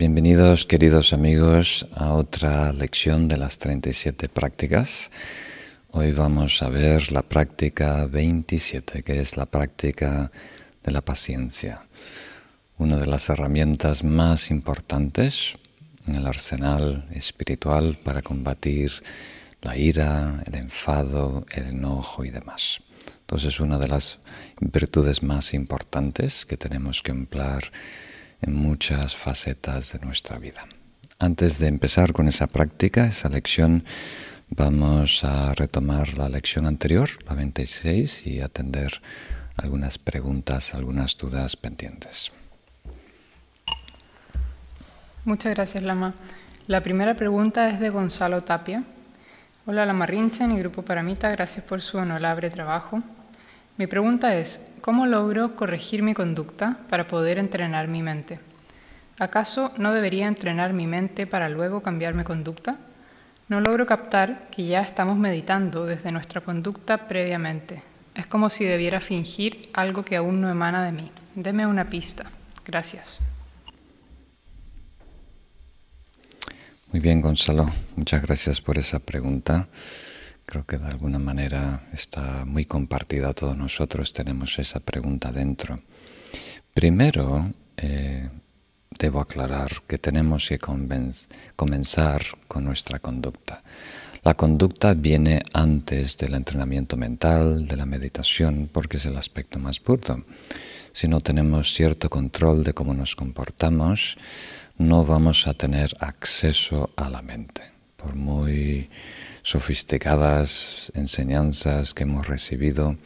Bienvenidos queridos amigos a otra lección de las 37 prácticas. Hoy vamos a ver la práctica 27, que es la práctica de la paciencia, una de las herramientas más importantes en el arsenal espiritual para combatir la ira, el enfado, el enojo y demás. Entonces es una de las virtudes más importantes que tenemos que emplear en muchas facetas de nuestra vida. Antes de empezar con esa práctica, esa lección, vamos a retomar la lección anterior, la 26, y atender algunas preguntas, algunas dudas pendientes. Muchas gracias, Lama. La primera pregunta es de Gonzalo Tapia. Hola, Lama Rinchen y Grupo Paramita, gracias por su honorable trabajo. Mi pregunta es, ¿cómo logro corregir mi conducta para poder entrenar mi mente? ¿Acaso no debería entrenar mi mente para luego cambiar mi conducta? No logro captar que ya estamos meditando desde nuestra conducta previamente. Es como si debiera fingir algo que aún no emana de mí. Deme una pista. Gracias. Muy bien, Gonzalo. Muchas gracias por esa pregunta. Creo que de alguna manera está muy compartida. Todos nosotros tenemos esa pregunta dentro. Primero, eh, debo aclarar que tenemos que comenzar con nuestra conducta. La conducta viene antes del entrenamiento mental, de la meditación, porque es el aspecto más burdo. Si no tenemos cierto control de cómo nos comportamos, no vamos a tener acceso a la mente. Por muy sofisticadas enseñanzas que hemos recibido,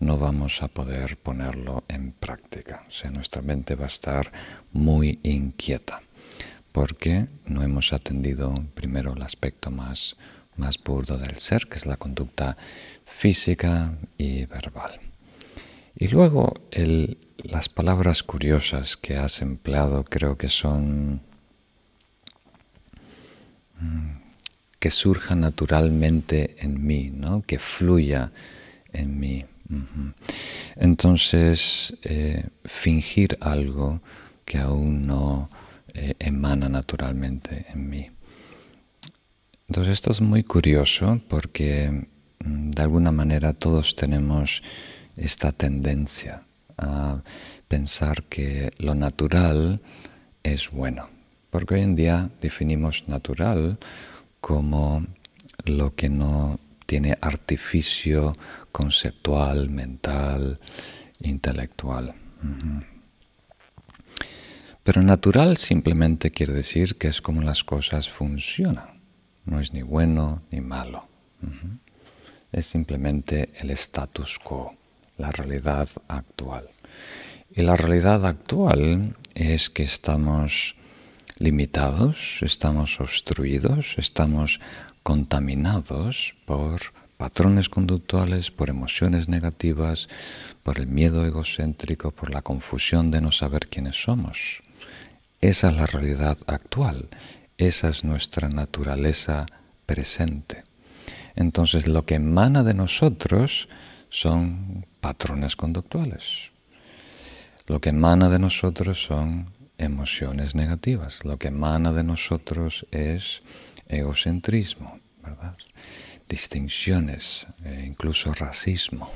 no vamos a poder ponerlo en práctica. O sea, nuestra mente va a estar muy inquieta porque no hemos atendido primero el aspecto más, más burdo del ser, que es la conducta física y verbal. Y luego las palabras curiosas que has empleado creo que son mm, que surja naturalmente en mí, ¿no? que fluya en mí. Entonces, eh, fingir algo que aún no eh, emana naturalmente en mí. Entonces, esto es muy curioso porque mm, de alguna manera todos tenemos esta tendencia a pensar que lo natural es bueno. Porque hoy en día definimos natural como lo que no tiene artificio conceptual, mental, intelectual. Pero natural simplemente quiere decir que es como las cosas funcionan. No es ni bueno ni malo. Es simplemente el status quo, la realidad actual. Y la realidad actual es que estamos limitados, estamos obstruidos, estamos contaminados por patrones conductuales, por emociones negativas, por el miedo egocéntrico, por la confusión de no saber quiénes somos. Esa es la realidad actual, esa es nuestra naturaleza presente. Entonces lo que emana de nosotros son patrones conductuales. Lo que emana de nosotros son emociones negativas. Lo que emana de nosotros es egocentrismo, ¿verdad? distinciones, e incluso racismo.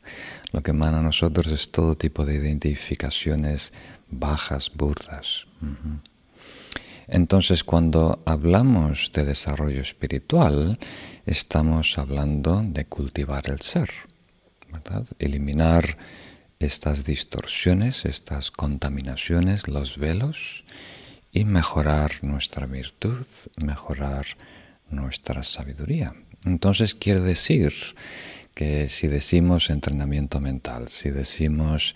Lo que emana de nosotros es todo tipo de identificaciones bajas, burdas. Entonces, cuando hablamos de desarrollo espiritual, estamos hablando de cultivar el ser, ¿verdad? Eliminar estas distorsiones, estas contaminaciones, los velos y mejorar nuestra virtud, mejorar nuestra sabiduría. Entonces quiere decir que si decimos entrenamiento mental, si decimos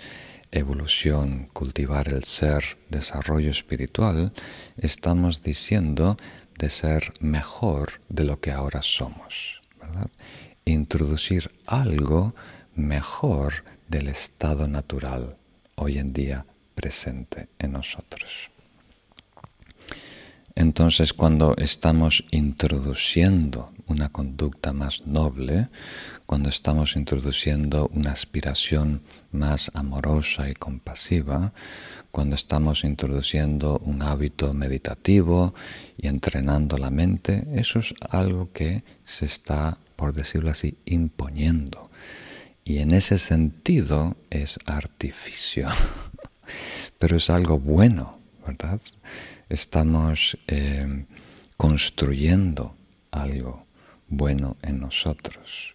evolución, cultivar el ser, desarrollo espiritual, estamos diciendo de ser mejor de lo que ahora somos, ¿verdad? Introducir algo mejor del estado natural hoy en día presente en nosotros. Entonces, cuando estamos introduciendo una conducta más noble, cuando estamos introduciendo una aspiración más amorosa y compasiva, cuando estamos introduciendo un hábito meditativo y entrenando la mente, eso es algo que se está, por decirlo así, imponiendo. Y en ese sentido es artificio, pero es algo bueno, ¿verdad? Estamos eh, construyendo algo bueno en nosotros,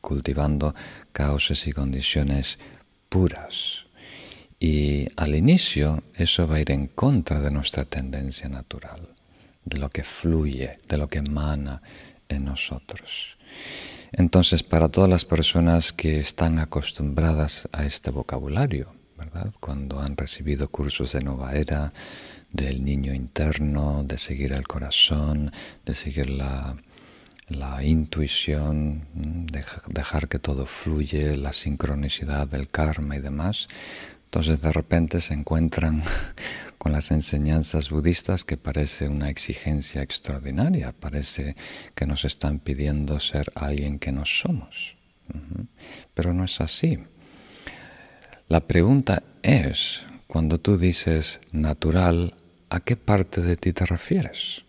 cultivando causas y condiciones puras. Y al inicio eso va a ir en contra de nuestra tendencia natural, de lo que fluye, de lo que emana en nosotros. Entonces, para todas las personas que están acostumbradas a este vocabulario, ¿verdad? Cuando han recibido cursos de nueva era, del niño interno, de seguir el corazón, de seguir la, la intuición, dejar que todo fluye, la sincronicidad del karma y demás. Entonces de repente se encuentran con las enseñanzas budistas que parece una exigencia extraordinaria, parece que nos están pidiendo ser alguien que no somos. Pero no es así. La pregunta es, cuando tú dices natural, ¿a qué parte de ti te refieres?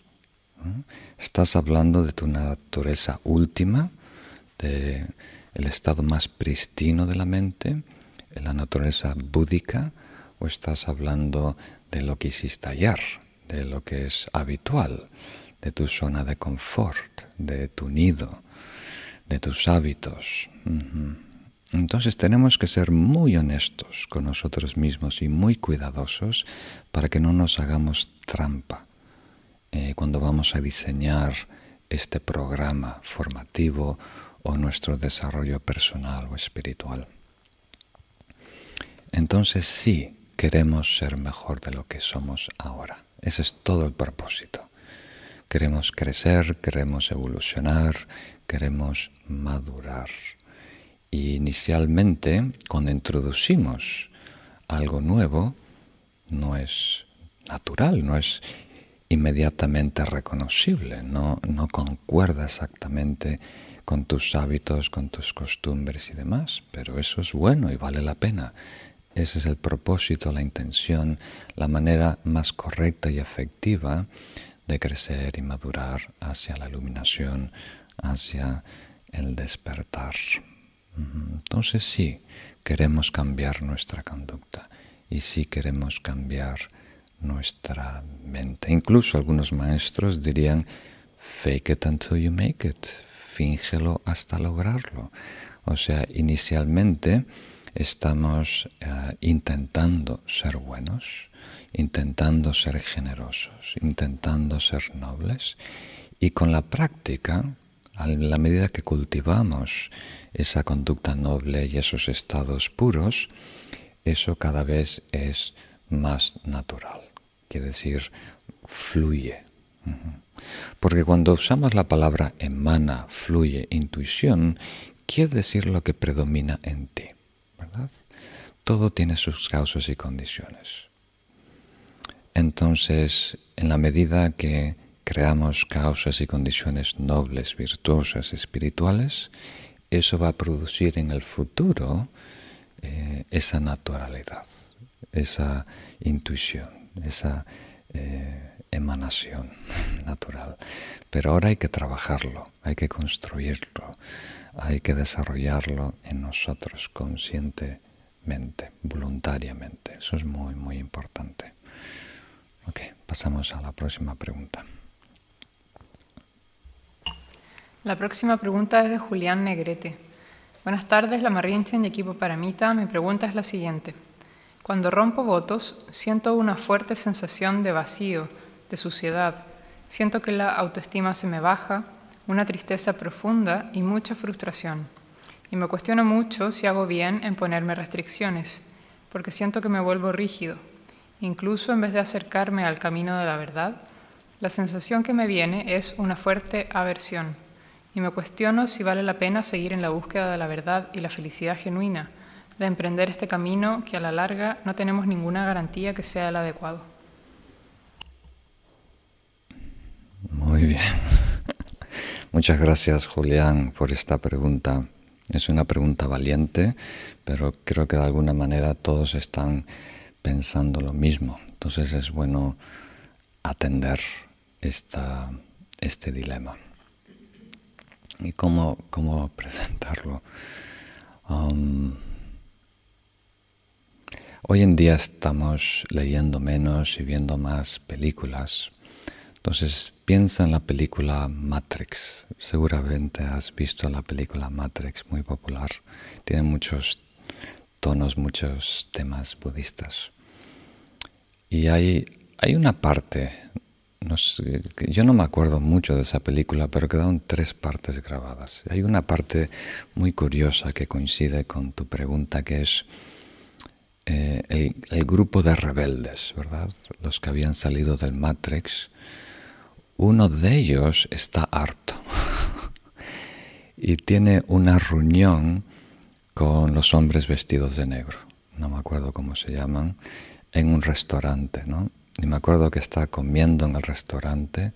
¿Estás hablando de tu naturaleza última, de el estado más pristino de la mente, la naturaleza búdica, o estás hablando de lo que hiciste ayer, de lo que es habitual, de tu zona de confort, de tu nido, de tus hábitos? Entonces tenemos que ser muy honestos con nosotros mismos y muy cuidadosos para que no nos hagamos trampa eh, cuando vamos a diseñar este programa formativo o nuestro desarrollo personal o espiritual. Entonces sí queremos ser mejor de lo que somos ahora. Ese es todo el propósito. Queremos crecer, queremos evolucionar, queremos madurar. Y inicialmente, cuando introducimos algo nuevo, no es natural, no es inmediatamente reconocible, no, no concuerda exactamente con tus hábitos, con tus costumbres y demás, pero eso es bueno y vale la pena. Ese es el propósito, la intención, la manera más correcta y efectiva de crecer y madurar hacia la iluminación, hacia el despertar. Entonces sí, queremos cambiar nuestra conducta y sí queremos cambiar nuestra mente. Incluso algunos maestros dirían, fake it until you make it, fíngelo hasta lograrlo. O sea, inicialmente estamos eh, intentando ser buenos, intentando ser generosos, intentando ser nobles y con la práctica a la medida que cultivamos esa conducta noble y esos estados puros, eso cada vez es más natural, quiere decir, fluye. Porque cuando usamos la palabra emana, fluye, intuición, quiere decir lo que predomina en ti, Todo tiene sus causas y condiciones. Entonces, en la medida que creamos causas y condiciones nobles, virtuosas, espirituales, eso va a producir en el futuro eh, esa naturalidad, esa intuición, esa eh, emanación natural. Pero ahora hay que trabajarlo, hay que construirlo, hay que desarrollarlo en nosotros conscientemente, voluntariamente. Eso es muy, muy importante. Ok, pasamos a la próxima pregunta. La próxima pregunta es de Julián Negrete. Buenas tardes, la Marrinchen y equipo Paramita. Mi pregunta es la siguiente. Cuando rompo votos, siento una fuerte sensación de vacío, de suciedad. Siento que la autoestima se me baja, una tristeza profunda y mucha frustración. Y me cuestiono mucho si hago bien en ponerme restricciones, porque siento que me vuelvo rígido. Incluso en vez de acercarme al camino de la verdad, la sensación que me viene es una fuerte aversión y me cuestiono si vale la pena seguir en la búsqueda de la verdad y la felicidad genuina, de emprender este camino que a la larga no tenemos ninguna garantía que sea el adecuado. bien. Muchas gracias, Julián, por esta pregunta. Es una pregunta valiente, pero creo que de alguna manera todos están pensando lo mismo. Entonces es bueno atender esta, este dilema. ¿Y cómo, cómo presentarlo? Um, hoy en día estamos leyendo menos y viendo más películas. Entonces piensa en la película Matrix. Seguramente has visto la película Matrix, muy popular. Tiene muchos tonos, muchos temas budistas. Y hay, hay una parte yo no me acuerdo mucho de esa película, pero quedaron tres partes grabadas. Hay una parte muy curiosa que coincide con tu pregunta, que es eh, el, grupo de rebeldes, ¿verdad? Los que habían salido del Matrix. Uno de ellos está harto y tiene una reunión con los hombres vestidos de negro. No me acuerdo cómo se llaman, en un restaurante, ¿no? Y me acuerdo que está comiendo en el restaurante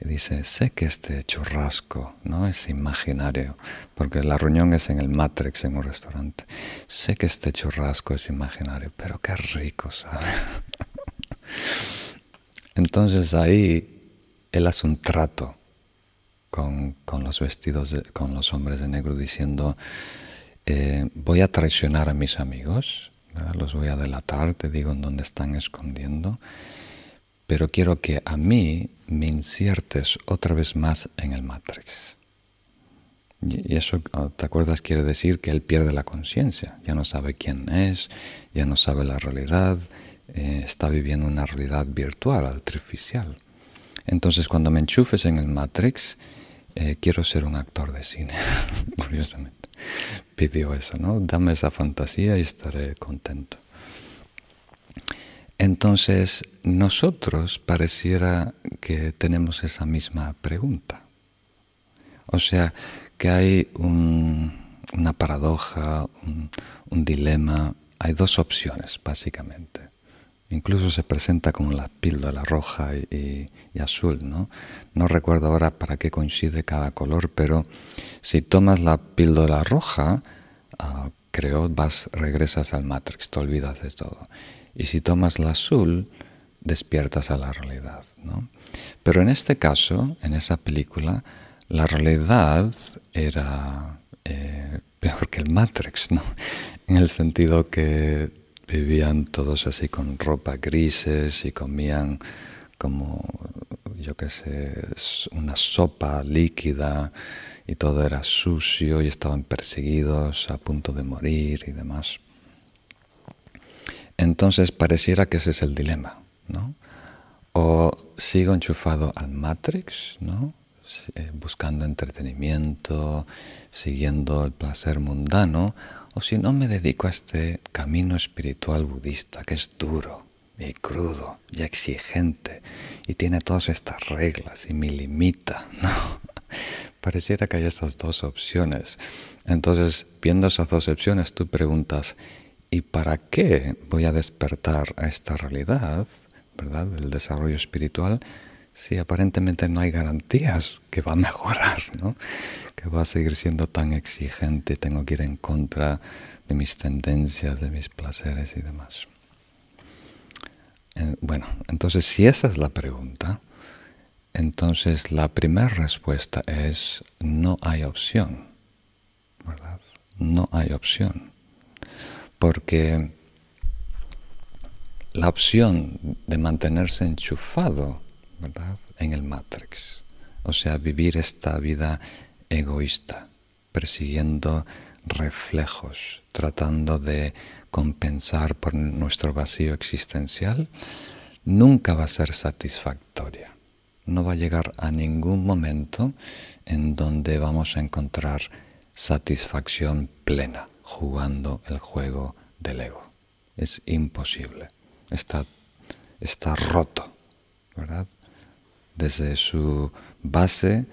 y dice, sé que este churrasco no es imaginario, porque la reunión es en el Matrix, en un restaurante. Sé que este churrasco es imaginario, pero qué rico, ¿sabe? Entonces ahí él hace un trato con, los vestidos, con los hombres de negro, diciendo, eh, voy a traicionar a mis amigos, los voy a delatar, te digo en dónde están escondiendo pero quiero que a mí me inciertes otra vez más en el Matrix. Y eso, ah, ¿te acuerdas? Quiere decir que él pierde la conciencia, ya no sabe quién es, ya no sabe la realidad, eh, está viviendo una realidad virtual, artificial. Entonces, cuando me enchufes en el Matrix, eh, quiero ser un actor de cine, curiosamente. Pidió eso, ¿no? Dame esa fantasía y estaré contento. Entonces, nosotros pareciera que tenemos esa misma pregunta. O sea, que hay una paradoja, un, dilema, hay dos opciones, básicamente. Incluso se presenta como la píldora roja y, azul, ¿no? No recuerdo ahora para qué coincide cada color, pero si tomas la píldora roja, ah, creo, vas, regresas al Matrix, te olvidas de todo. Y si tomas la azul, despiertas a la realidad. ¿no? Pero en este caso, en esa película, la realidad era eh, peor que el Matrix, ¿no? en el sentido que vivían todos así con ropa grises y comían como, yo qué sé, una sopa líquida y todo era sucio y estaban perseguidos a punto de morir y demás. Entonces pareciera que ese es el dilema, ¿no? O sigo enchufado al Matrix, ¿no? Eh, buscando entretenimiento, siguiendo el placer mundano, o si no me dedico a este camino espiritual budista que es duro y crudo y exigente y tiene todas estas reglas y me limita, ¿no? Pareciera que hay estas dos opciones. Entonces, viendo esas dos opciones, tú preguntas, ¿Y para qué voy a despertar a esta realidad, verdad, del desarrollo espiritual, si aparentemente no hay garantías que va a mejorar, ¿no? que va a seguir siendo tan exigente, tengo que ir en contra de mis tendencias, de mis placeres y demás? Eh, bueno, entonces si esa es la pregunta, entonces la primera respuesta es no hay opción, ¿verdad? No hay opción porque la opción de mantenerse enchufado en el Matrix, o sea, vivir esta vida egoísta, persiguiendo reflejos, tratando de compensar por nuestro vacío existencial, nunca va a ser satisfactoria. No va a llegar a ningún momento en donde vamos a encontrar satisfacción plena jugando el juego del ego. Es imposible. Está, está roto, ¿verdad? Desde su base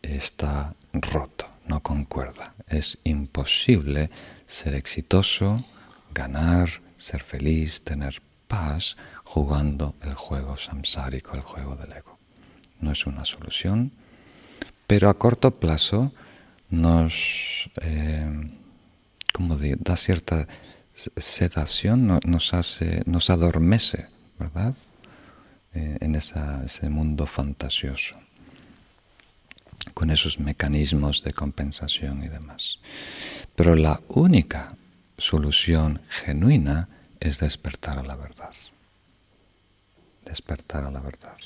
está roto, no concuerda. Es imposible ser exitoso, ganar, ser feliz, tener paz jugando el juego samsárico, el juego del ego. no es una solución, pero a corto plazo nos, eh, como da cierta sedación, nos, hace, nos adormece, ¿verdad? Eh, en ese mundo fantasioso, con esos mecanismos de compensación y demás. Pero la única solución genuina es despertar a la verdad. Despertar a la verdad.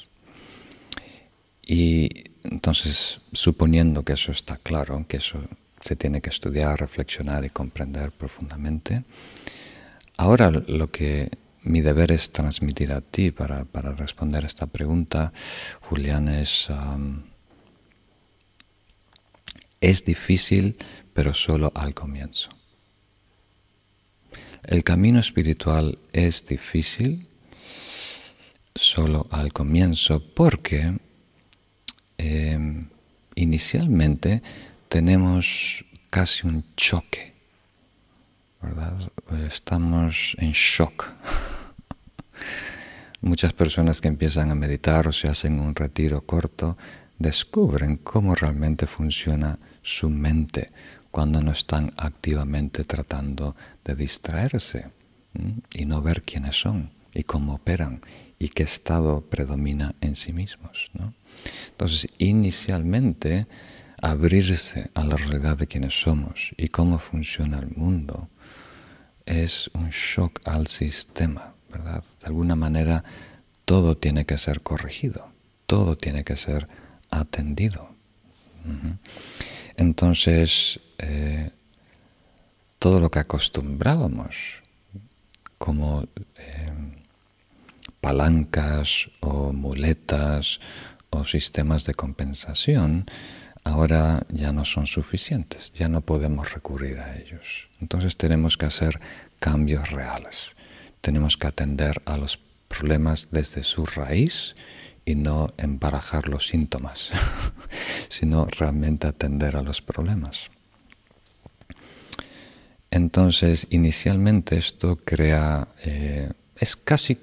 Y entonces, suponiendo que eso está claro, que eso se tiene que estudiar, reflexionar y comprender profundamente, ahora lo que mi deber es transmitir a ti para, para responder esta pregunta, Julián, es, es difícil, pero solo al comienzo. El camino espiritual es difícil solo al comienzo porque Em, inicialmente tenemos casi un choque, ¿verdad? Estamos en shock. Muchas personas que empiezan a meditar o se hacen un retiro corto descubren cómo realmente funciona su mente cuando no están activamente tratando de distraerse y no ver quiénes son y cómo operan y qué estado predomina en sí mismos. Entonces, inicialmente, abrirse a la realidad de quienes somos y cómo funciona el mundo es un shock al sistema, De alguna manera, todo tiene que ser corregido, todo tiene que ser atendido. Entonces, eh, todo lo que acostumbrábamos como eh, palancas o muletas o sistemas de compensación ahora ya no son suficientes, ya no podemos recurrir a ellos. Entonces tenemos que hacer cambios reales, tenemos que atender a los problemas desde su raíz y no embarajar los síntomas, sino realmente atender a los problemas. Entonces, inicialmente esto crea, eh, es casi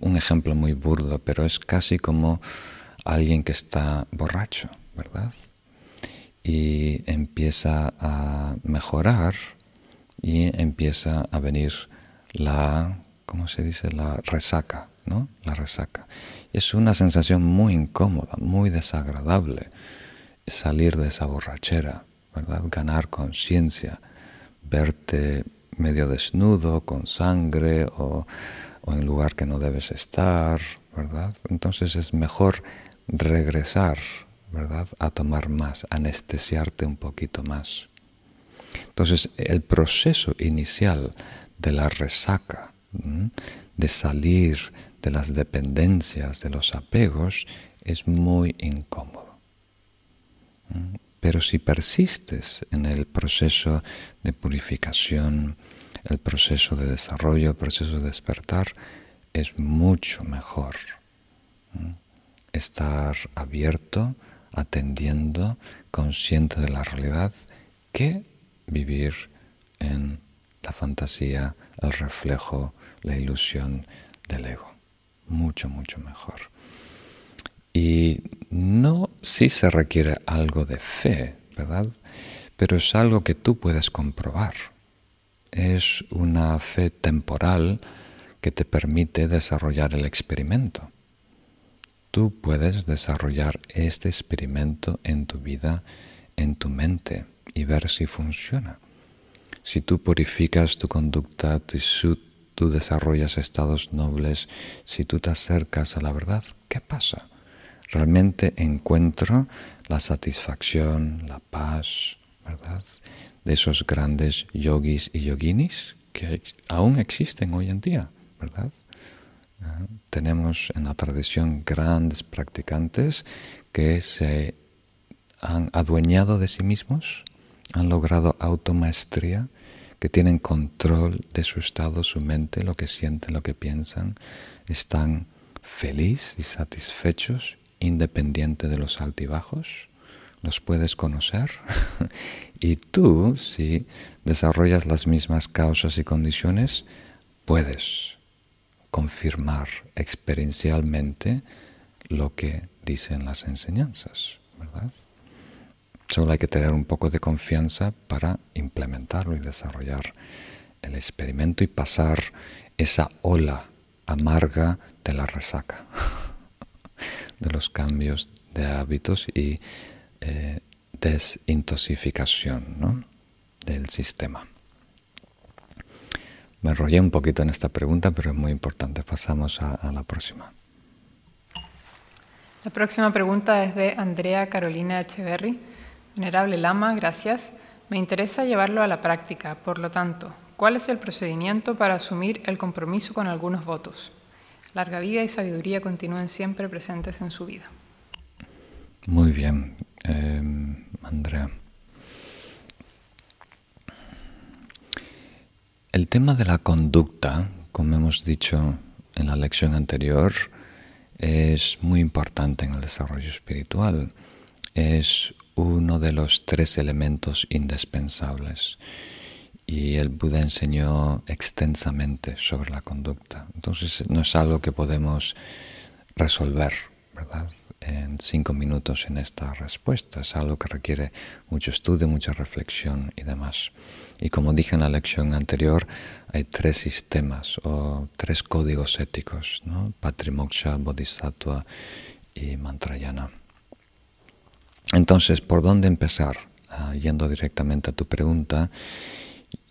un ejemplo muy burdo, pero es casi como alguien que está borracho, ¿verdad? Y empieza a mejorar y empieza a venir la, ¿cómo se dice? La resaca, ¿no? La resaca. es una sensación muy incómoda, muy desagradable salir de esa borrachera, ¿verdad? Ganar conciencia, verte medio desnudo, con sangre o, en lugar que no debes estar, ¿verdad? Entonces es mejor regresar, ¿verdad? A tomar más, anestesiarte un poquito más. Entonces, el proceso inicial de la resaca, de salir de las dependencias, de los apegos, es muy incómodo. Pero si persistes en el proceso de purificación, el proceso de desarrollo, el proceso de despertar, es mucho mejor estar abierto, atendiendo, consciente de la realidad, que vivir en la fantasía, el reflejo, la ilusión del ego. Mucho, mucho mejor. Y no si se requiere algo de fe, ¿verdad? Pero es algo que tú puedes comprobar. Es una fe temporal que te permite desarrollar el experimento tú puedes desarrollar este experimento en tu vida, en tu mente y ver si funciona. Si tú purificas tu conducta, si tú desarrollas estados nobles, si tú te acercas a la verdad, ¿qué pasa? Realmente encuentro la satisfacción, la paz, ¿verdad? De esos grandes yogis y yoginis que aún existen hoy en día, ¿verdad? Tenemos en la tradición grandes practicantes que se han adueñado de sí mismos, han logrado automaestría, que tienen control de su estado, su mente, lo que sienten, lo que piensan, están felices y satisfechos, independiente de los altibajos, los puedes conocer. y tú, si desarrollas las mismas causas y condiciones, puedes confirmar experiencialmente lo que dicen las enseñanzas, ¿verdad? Solo hay que tener un poco de confianza para implementarlo y desarrollar el experimento y pasar esa ola amarga de la resaca, de los cambios de hábitos y eh, desintoxicación del sistema. Me enrollé un poquito en esta pregunta, pero es muy importante. Pasamos a, a la próxima. La próxima pregunta es de Andrea Carolina Echeverry. Venerable Lama, gracias. Me interesa llevarlo a la práctica, por lo tanto, ¿cuál es el procedimiento para asumir el compromiso con algunos votos? Larga vida y sabiduría continúen siempre presentes en su vida. Muy bien, em, Andrea. El tema de la conducta, como hemos dicho en la lección anterior, es muy importante en el desarrollo espiritual. Es uno de los tres elementos indispensables. Y el Buda enseñó extensamente sobre la conducta. Entonces no es algo que podemos resolver, ¿verdad? En cinco minutos en esta respuesta. Es algo que requiere mucho estudio, mucha reflexión y demás. Y como dije en la lección anterior, hay tres sistemas o tres códigos éticos, ¿no? Patrimoksha, Bodhisattva y Mantrayana. Entonces, ¿por dónde empezar? Ah, yendo directamente a tu pregunta,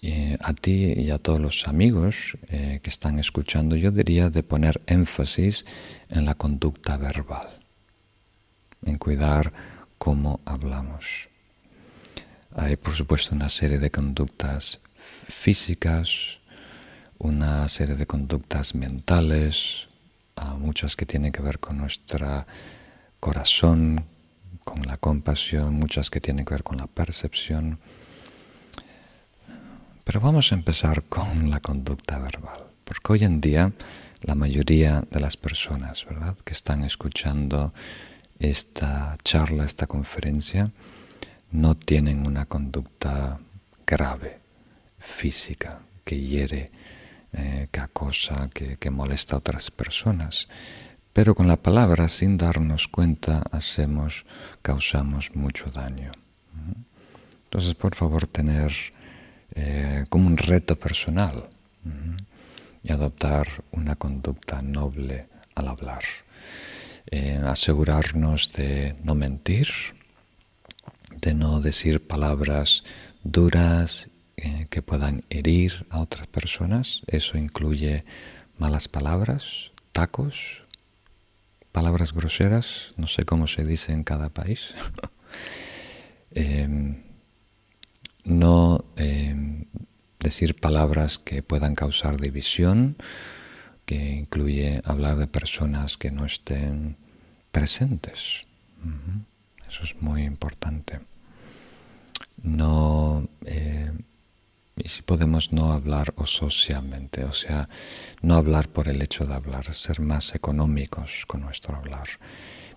eh, a ti y a todos los amigos eh, que están escuchando, yo diría de poner énfasis en la conducta verbal, en cuidar cómo hablamos. Hay, por supuesto, una serie de conductas físicas, una serie de conductas mentales, ah, muchas que tienen que ver con nuestro corazón, con la compasión, muchas que tienen que ver con la percepción. Pero vamos a empezar con la conducta verbal, porque hoy en día la mayoría de las personas, ¿verdad?, que están escuchando esta charla, esta conferencia, no tienen una conducta grave, física, que hiere, eh, que acosa, que, que molesta a otras personas pero con la palabra, sin darnos cuenta, hacemos, causamos mucho daño. Entonces, por favor, tener eh, como un reto personal y adoptar una conducta noble al hablar. Eh, asegurarnos de no mentir, de no decir palabras duras eh, que puedan herir a otras personas. Eso incluye malas palabras, tacos, palabras groseras, no sé cómo se dice en cada país, em, no em, decir palabras que puedan causar división, que incluye hablar de personas que no estén presentes. Eso es muy importante. No eh, y si podemos no hablar o socialmente, o sea, no hablar por el hecho de hablar, ser más económicos con nuestro hablar,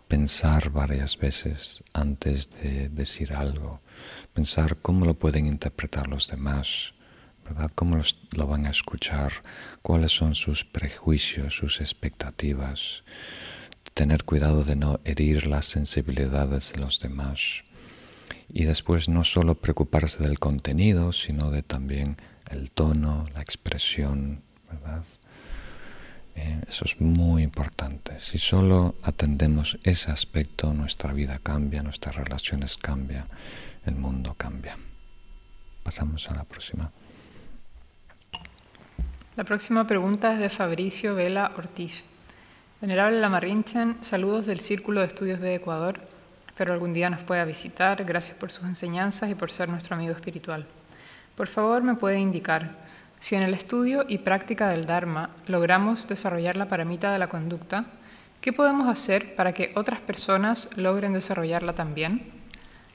pensar varias veces antes de decir algo, pensar cómo lo pueden interpretar los demás, ¿verdad? ¿Cómo lo van a escuchar? ¿Cuáles son sus prejuicios, sus expectativas? Tener cuidado de no herir las sensibilidades de los demás y después no solo preocuparse del contenido, sino de también el tono, la expresión, ¿verdad? Eh, eso es muy importante. Si solo atendemos ese aspecto, nuestra vida cambia, nuestras relaciones cambian, el mundo cambia. Pasamos a la próxima. La próxima pregunta es de Fabricio Vela Ortiz. Venerable Lamarrinchen, saludos del Círculo de Estudios de Ecuador pero algún día nos pueda visitar. Gracias por sus enseñanzas y por ser nuestro amigo espiritual. Por favor, me puede indicar si en el estudio y práctica del Dharma logramos desarrollar la paramita de la conducta, ¿qué podemos hacer para que otras personas logren desarrollarla también?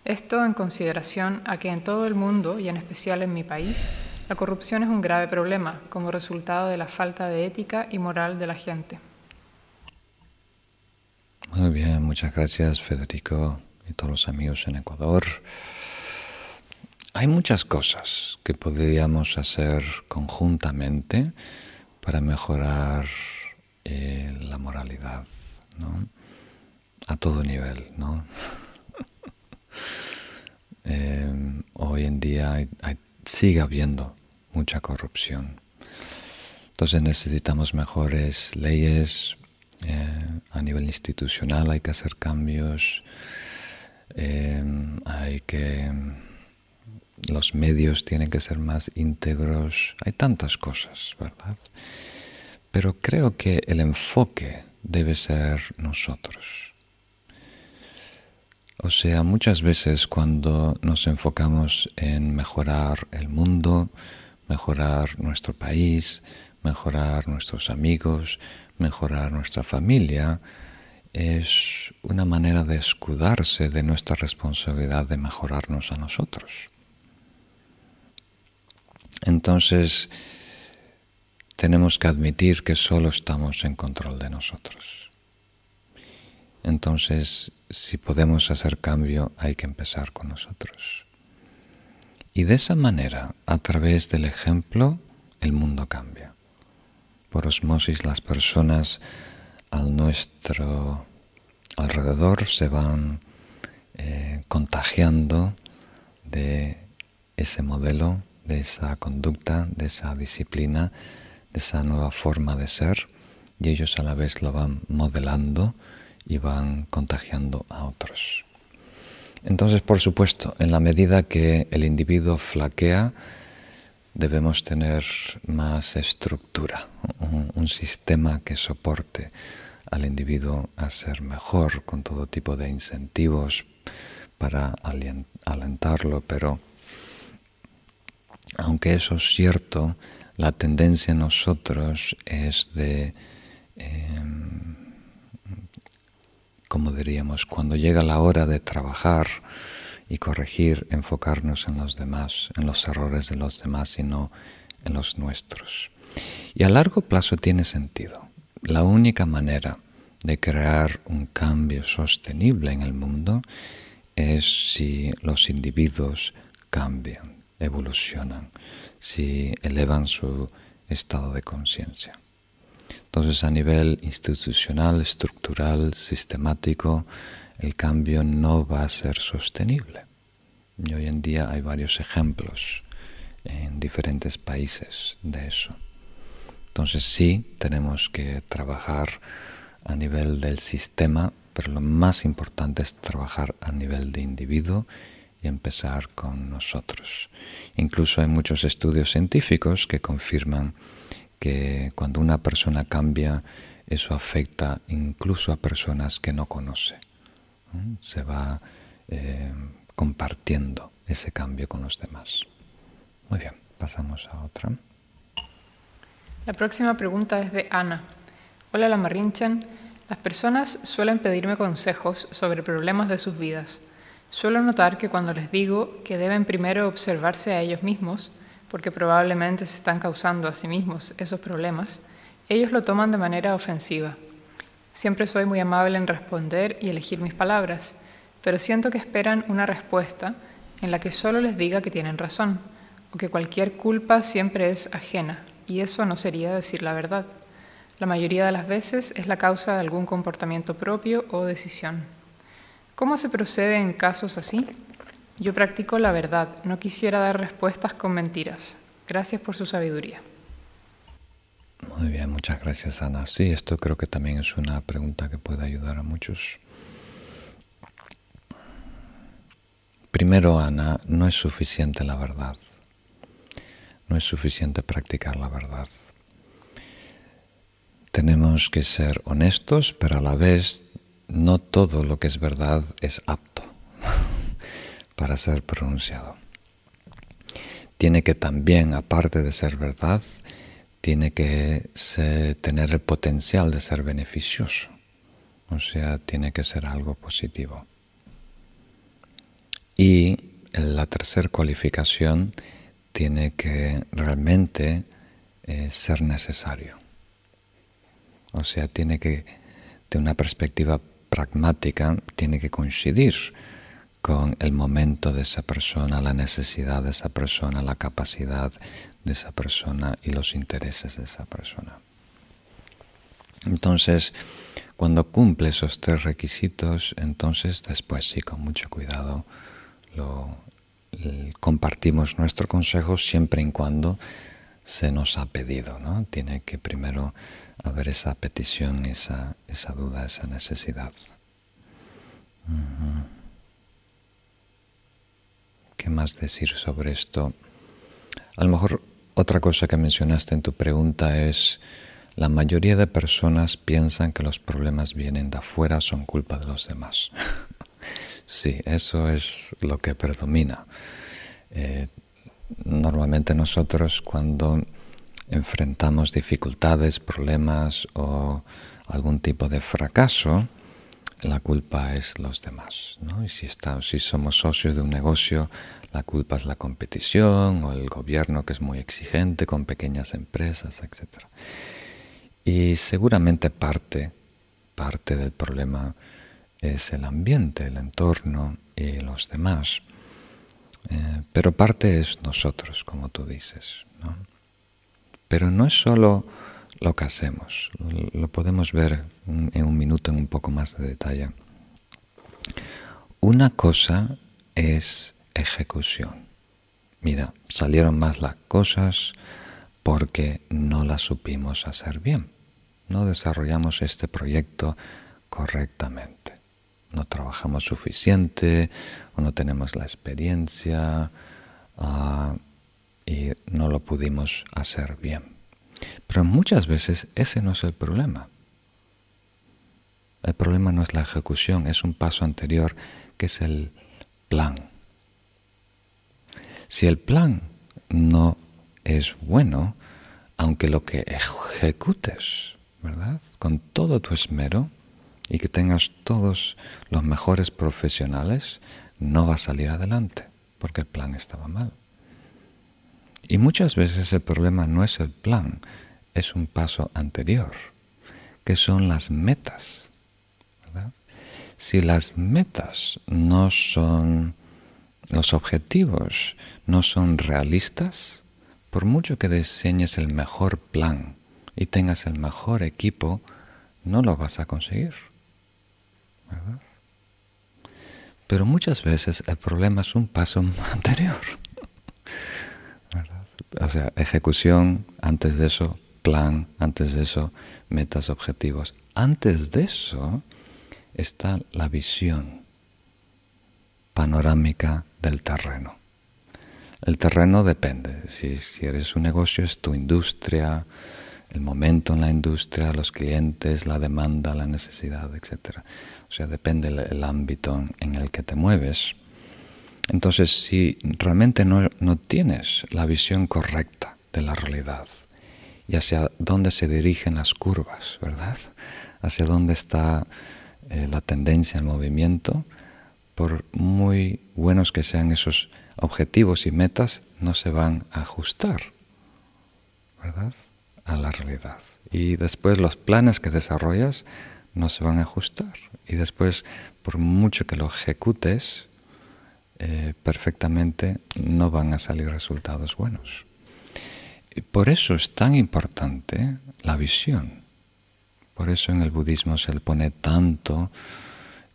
Esto en consideración a que en todo el mundo, y en especial en mi país, la corrupción es un grave problema como resultado de la falta de ética y moral de la gente. Muy bien, muchas gracias Federico y todos los amigos en Ecuador. Hay muchas cosas que podríamos hacer conjuntamente para mejorar eh, la moralidad. a todo nivel, ¿no? Eh, hoy en día sigue habiendo mucha corrupción. Entonces necesitamos mejores leyes eh, a nivel institucional, hay que hacer cambios, eh, hay que los medios tienen que ser más íntegros, hay tantas cosas, ¿verdad? Pero creo que el enfoque debe ser nosotros. O sea, muchas veces cuando nos enfocamos en mejorar el mundo, mejorar nuestro país, mejorar nuestros amigos, mejorar nuestra familia, es una manera de escudarse de nuestra responsabilidad de mejorarnos a nosotros. Entonces, tenemos que admitir que solo estamos en control de nosotros. Entonces, si podemos hacer cambio, hay que empezar con nosotros. Y de esa manera, a través del ejemplo, el mundo cambia. Por osmosis, las personas a nuestro alrededor se van eh, contagiando de ese modelo, de esa conducta, de esa disciplina, esa nueva forma de ser y ellos a la vez lo van modelando y van contagiando a otros. Entonces, por supuesto, en la medida que el individuo flaquea, debemos tener más estructura, un, sistema que soporte al individuo a ser mejor con todo tipo de incentivos para alentarlo, pero aunque eso es cierto, la tendencia en nosotros es de, em, como diríamos, cuando llega la hora de trabajar y corregir, enfocarnos en los demás, en los errores de los demás y no en los nuestros. Y a largo plazo tiene sentido. La única manera de crear un cambio sostenible en el mundo es si los individuos cambian, evolucionan si elevan su estado de conciencia. Entonces a nivel institucional, estructural, sistemático, el cambio no va a ser sostenible. Y hoy en día hay varios ejemplos en diferentes países de eso. Entonces sí tenemos que trabajar a nivel del sistema, pero lo más importante es trabajar a nivel de individuo empezar con nosotros. Incluso hay muchos estudios científicos que confirman que cuando una persona cambia, eso afecta incluso a personas que no conoce. Se va eh, compartiendo ese cambio con los demás. Muy bien, pasamos a otra. La próxima pregunta es de Ana. Hola, la Marrinchan. Las personas suelen pedirme consejos sobre problemas de sus vidas. Suelo notar que cuando les digo que deben primero observarse a ellos mismos, porque probablemente se están causando a sí mismos esos problemas, ellos lo toman de manera ofensiva. Siempre soy muy amable en responder y elegir mis palabras, pero siento que esperan una respuesta en la que solo les diga que tienen razón, o que cualquier culpa siempre es ajena, y eso no sería decir la verdad. La mayoría de las veces es la causa de algún comportamiento propio o decisión. ¿Cómo se procede en casos así? Yo practico la verdad, no quisiera dar respuestas con mentiras. Gracias por su sabiduría. Muy bien, muchas gracias Ana. Sí, esto creo que también es una pregunta que puede ayudar a muchos. Primero, Ana, no es suficiente la verdad. No es suficiente practicar la verdad. Tenemos que ser honestos, pero a la vez no todo lo que es verdad es apto para ser pronunciado. Tiene que también, aparte de ser verdad, tiene que tener el potencial de ser beneficioso. O sea, tiene que ser algo positivo. Y la tercera cualificación tiene que realmente eh, ser necesario. O sea, tiene que, de una perspectiva pragmática tiene que coincidir con el momento de esa persona, la necesidad de esa persona, la capacidad de esa persona y los intereses de esa persona. Entonces, Cuando cumple esos tres requisitos, entonces después sí, con mucho cuidado, lo, compartimos nuestro consejo siempre y cuando se nos ha pedido. ¿no? Tiene que primero haber esa petición, esa, esa duda, esa necesidad. ¿Qué más decir sobre esto? A lo mejor otra cosa que mencionaste en tu pregunta es, la mayoría de personas piensan que los problemas vienen de afuera, son culpa de los demás. sí, eso es lo que predomina. Eh, normalmente nosotros cuando enfrentamos dificultades, problemas o algún tipo de fracaso, la culpa es los demás. Y si, si somos socios de un negocio, la culpa es la competición o el gobierno que es muy exigente con pequeñas empresas, etc. Y seguramente parte, parte del problema es el ambiente, el entorno y los demás. Eh, pero parte es nosotros, como tú dices. Pero no es solo lo que hacemos, lo podemos ver en un minuto en un poco más de detalle. Una cosa es ejecución. Mira, salieron más las cosas porque no las supimos hacer bien. No desarrollamos este proyecto correctamente. No trabajamos suficiente o no tenemos la experiencia ah, y no lo pudimos hacer bien. Pero muchas veces ese no es el problema. El problema no es la ejecución, es un paso anterior que es el plan. Si el plan no es bueno, aunque lo que ejecutes, ¿verdad? Con todo tu esmero y que tengas todos los mejores profesionales, no va a salir adelante, porque el plan estaba mal. Y muchas veces el problema no es el plan, es un paso anterior, que son las metas. Si las metas no son, los objetivos no son realistas, por mucho que diseñes el mejor plan y tengas el mejor equipo, no lo vas a conseguir. Pero muchas veces el problema es un paso anterior. O sea, ejecución, antes de eso, plan, antes de eso, metas, objetivos. Antes de eso está la visión panorámica del terreno. El terreno depende. Si, eres un negocio, es tu industria, el momento en la industria, los clientes, la demanda, la necesidad, etc. O sea, depende el ámbito en el que te mueves. Entonces, si realmente no, tienes la visión correcta de la realidad y hacia dónde se dirigen las curvas, ¿verdad? Hacia dónde está eh, la tendencia, el movimiento, por muy buenos que sean esos objetivos y metas, no se van a ajustar, ¿verdad? A la realidad. Y después los planes que desarrollas no se van a ajustar. Y después, por mucho que lo ejecutes, eh, perfectamente, no van a salir resultados buenos. Y por eso es tan importante la visión. Por eso en el budismo se le pone tanto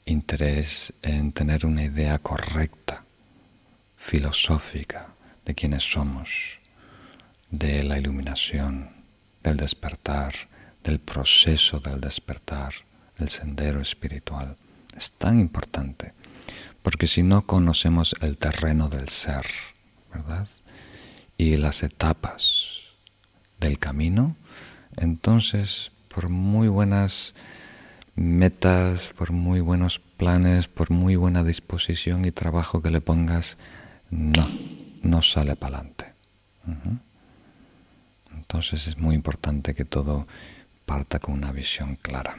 interés en tener una idea correcta, filosófica, de quiénes somos, de la iluminación, del despertar, del proceso del despertar, del sendero espiritual. Es tan importante porque si no conocemos el terreno del ser, ¿verdad? Y las etapas del camino, entonces por muy buenas metas, por muy buenos planes, por muy buena disposición y trabajo que le pongas, no, no sale para adelante. Entonces es muy importante que todo parta con una visión clara.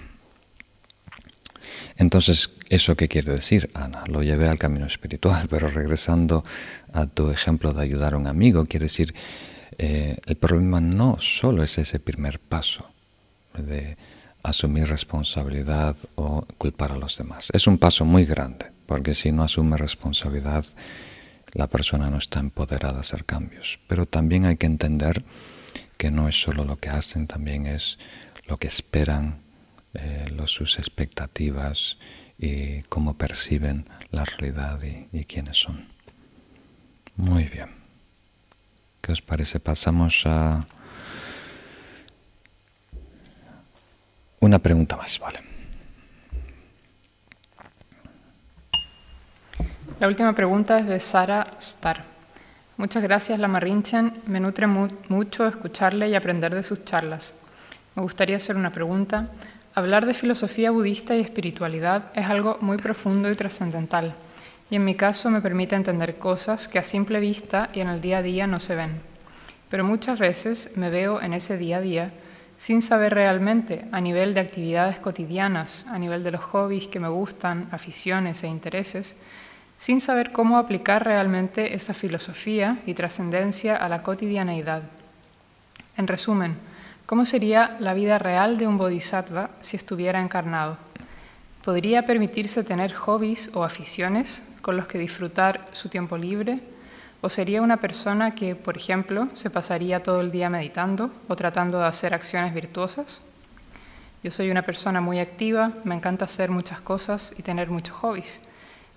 Entonces, ¿eso qué quiere decir, Ana? Lo llevé al camino espiritual, pero regresando a tu ejemplo de ayudar a un amigo, quiere decir, eh, el problema no solo es ese primer paso de asumir responsabilidad o culpar a los demás. Es un paso muy grande, porque si no asume responsabilidad, la persona no está empoderada a hacer cambios. Pero también hay que entender que no es solo lo que hacen, también es lo que esperan eh, sus expectativas y cómo perciben la realidad y quiénes son. Muy bien. ¿Qué os parece? Pasamos a una pregunta más, vale. La última pregunta es de Sara Star. Muchas gracias, Lama Rinchen. Me nutre mucho escucharle y aprender de sus charlas. Me gustaría hacer una pregunta. Hablar de filosofía budista y espiritualidad es algo muy profundo y trascendental, y en mi caso me permite entender cosas que a simple vista y en el día a día no se ven. Pero muchas veces me veo en ese día a día sin saber realmente, a nivel de actividades cotidianas, a nivel de los hobbies que me gustan, aficiones e intereses, sin saber cómo aplicar realmente esa filosofía y trascendencia a la cotidianeidad. En resumen, ¿cómo sería la vida real de un bodhisattva si estuviera encarnado? ¿Podría permitirse tener hobbies o aficiones con los que disfrutar su tiempo libre? ¿O sería una persona que, por ejemplo, se pasaría todo el día meditando o tratando de hacer acciones virtuosas? Yo soy una persona muy activa, me encanta hacer muchas cosas y tener muchos hobbies.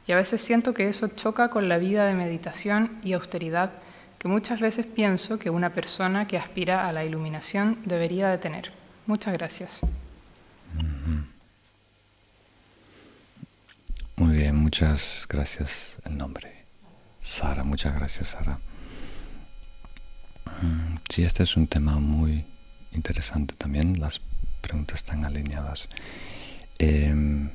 Y a veces siento que eso choca con la vida de meditación y austeridad que muchas veces pienso que una persona que aspira a la iluminación debería de tener. Muchas gracias. Muy bien, muchas gracias el nombre. Sara, muchas gracias Sara. Mm, sí, este es un tema muy interesante también, las preguntas están alineadas. Em,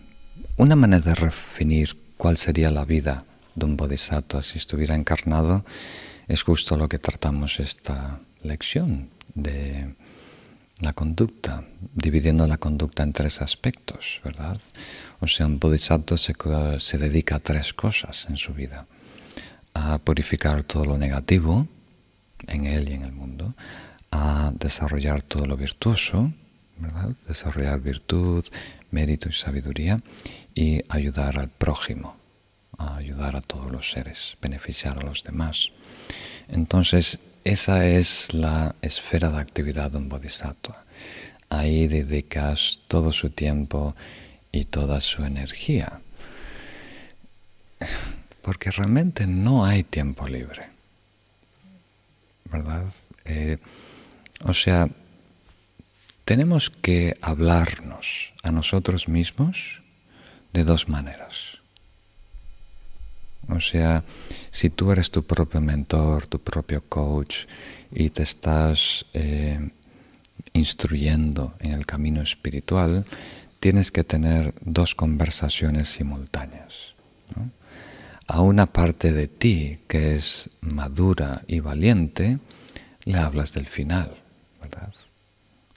una manera de definir cuál sería la vida de un bodhisattva si estuviera encarnado, es justo lo que tratamos esta lección de la conducta, dividiendo la conducta en tres aspectos, ¿verdad? O sea, un bodhisattva se, se dedica a tres cosas en su vida. A purificar todo lo negativo en él y en el mundo, a desarrollar todo lo virtuoso, ¿verdad? Desarrollar virtud, mérito y sabiduría y ayudar al prójimo, a ayudar a todos los seres, beneficiar a los demás. Entonces, esa es la esfera de actividad de un bodhisattva. Ahí dedicas todo su tiempo y toda su energía. Porque realmente no hay tiempo libre. ¿Verdad? Eh, o sea, tenemos que hablarnos a nosotros mismos de dos maneras. O sea, si tú eres tu propio mentor, tu propio coach y te estás eh, instruyendo en el camino espiritual, tienes que tener dos conversaciones simultáneas. A una parte de ti que es madura y valiente, le hablas del final, ¿verdad?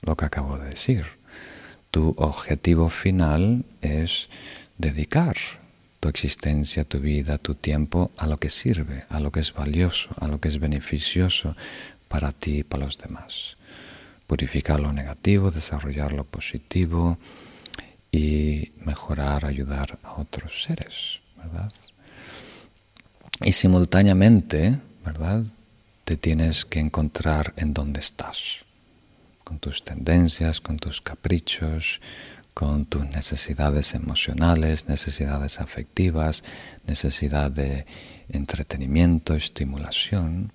lo que acabo de decir. Tu objetivo final es dedicar tu existencia, tu vida, tu tiempo a lo que sirve, a lo que es valioso, a lo que es beneficioso para ti y para los demás. Purificar lo negativo, desarrollar lo positivo y mejorar, ayudar a otros seres, ¿verdad? Y simultáneamente, ¿verdad? Te tienes que encontrar en dónde estás con tus tendencias, con tus caprichos, con tus necesidades emocionales, necesidades afectivas, necesidad de entretenimiento, estimulación,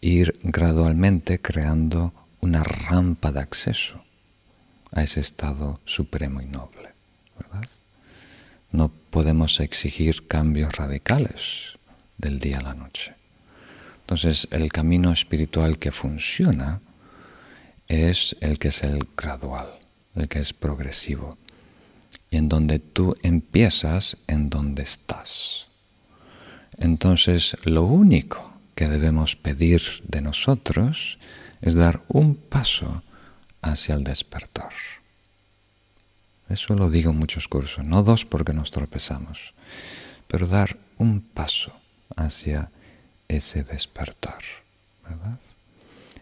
ir gradualmente creando una rampa de acceso a ese estado supremo y noble. ¿verdad? No podemos exigir cambios radicales del día a la noche. Entonces, el camino espiritual que funciona es el que es el gradual, el que es progresivo, y en donde tú empiezas en donde estás. Entonces, lo único que debemos pedir de nosotros es dar un paso hacia el despertar. Eso lo digo en muchos cursos, no dos porque nos tropezamos, pero dar un paso hacia ese despertar, ¿verdad?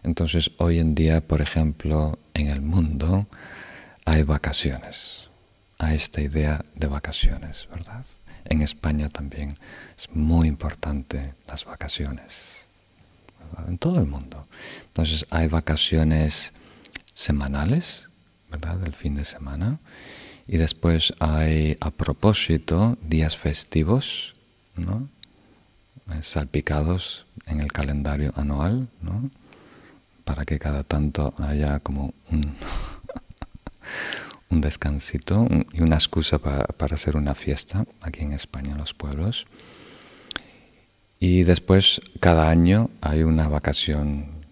Entonces, hoy en día, por ejemplo, en el mundo hay vacaciones, hay esta idea de vacaciones, ¿verdad? En España también es muy importante las vacaciones, en todo el mundo. Entonces, hay vacaciones semanales, ¿verdad? El fin de semana. Y después hay, a propósito, días festivos, ¿no? Eh, salpicados en el calendario anual, ¿no? Para que cada tanto haya como un, descansito y una excusa para, hacer una fiesta aquí en España, en los pueblos. Y después, cada año hay una vacación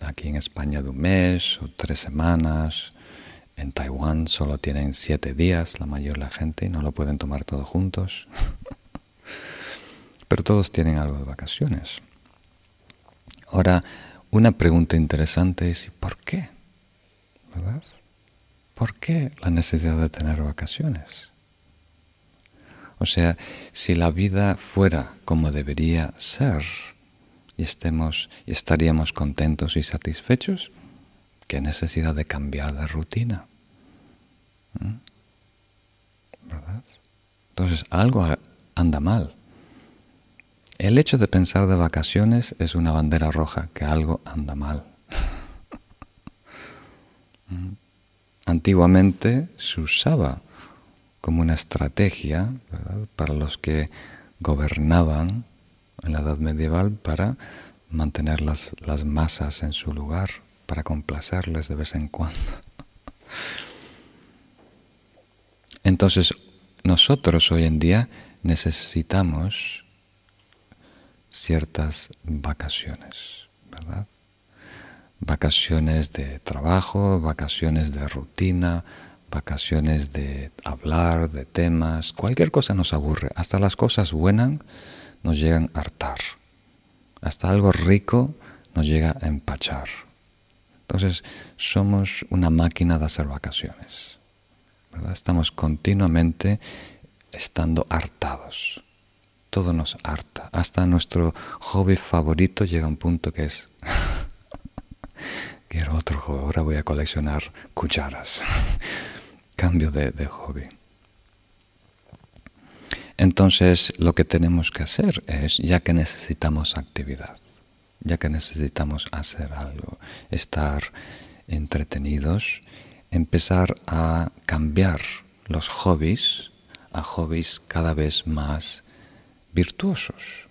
aquí en España de un mes o tres semanas. En Taiwán solo tienen siete días la mayor la gente y no lo pueden tomar todos juntos. Pero todos tienen algo de vacaciones. Ahora, una pregunta interesante es ¿por qué? ¿Verdad? ¿Por qué la necesidad de tener vacaciones? O sea, si la vida fuera como debería ser, y, estemos, y estaríamos contentos y satisfechos, ¿qué necesidad de cambiar de rutina? ¿Mm? ¿Verdad? Entonces algo anda mal. El hecho de pensar de vacaciones es una bandera roja, que algo anda mal. Antiguamente se usaba como una estrategia para los que gobernaban en la edad medieval para mantener las, las masas en su lugar, para complacerles de vez en cuando. Entonces, nosotros hoy en día necesitamos ciertas vacaciones, ¿verdad? Vacaciones de trabajo, vacaciones de rutina, vacaciones de hablar, de temas, cualquier cosa nos aburre, hasta las cosas buenas nos llegan a hartar. Hasta algo rico nos llega a empachar. Entonces, somos una máquina de hacer vacaciones. ¿verdad? Estamos continuamente estando hartados. Todo nos harta. Hasta nuestro hobby favorito llega a un punto que es... Quiero otro hobby. Ahora voy a coleccionar cucharas. Cambio de, de hobby. Entonces lo que tenemos que hacer es, ya que necesitamos actividad, ya que necesitamos hacer algo, estar entretenidos, empezar a cambiar los hobbies a hobbies cada vez más virtuosos,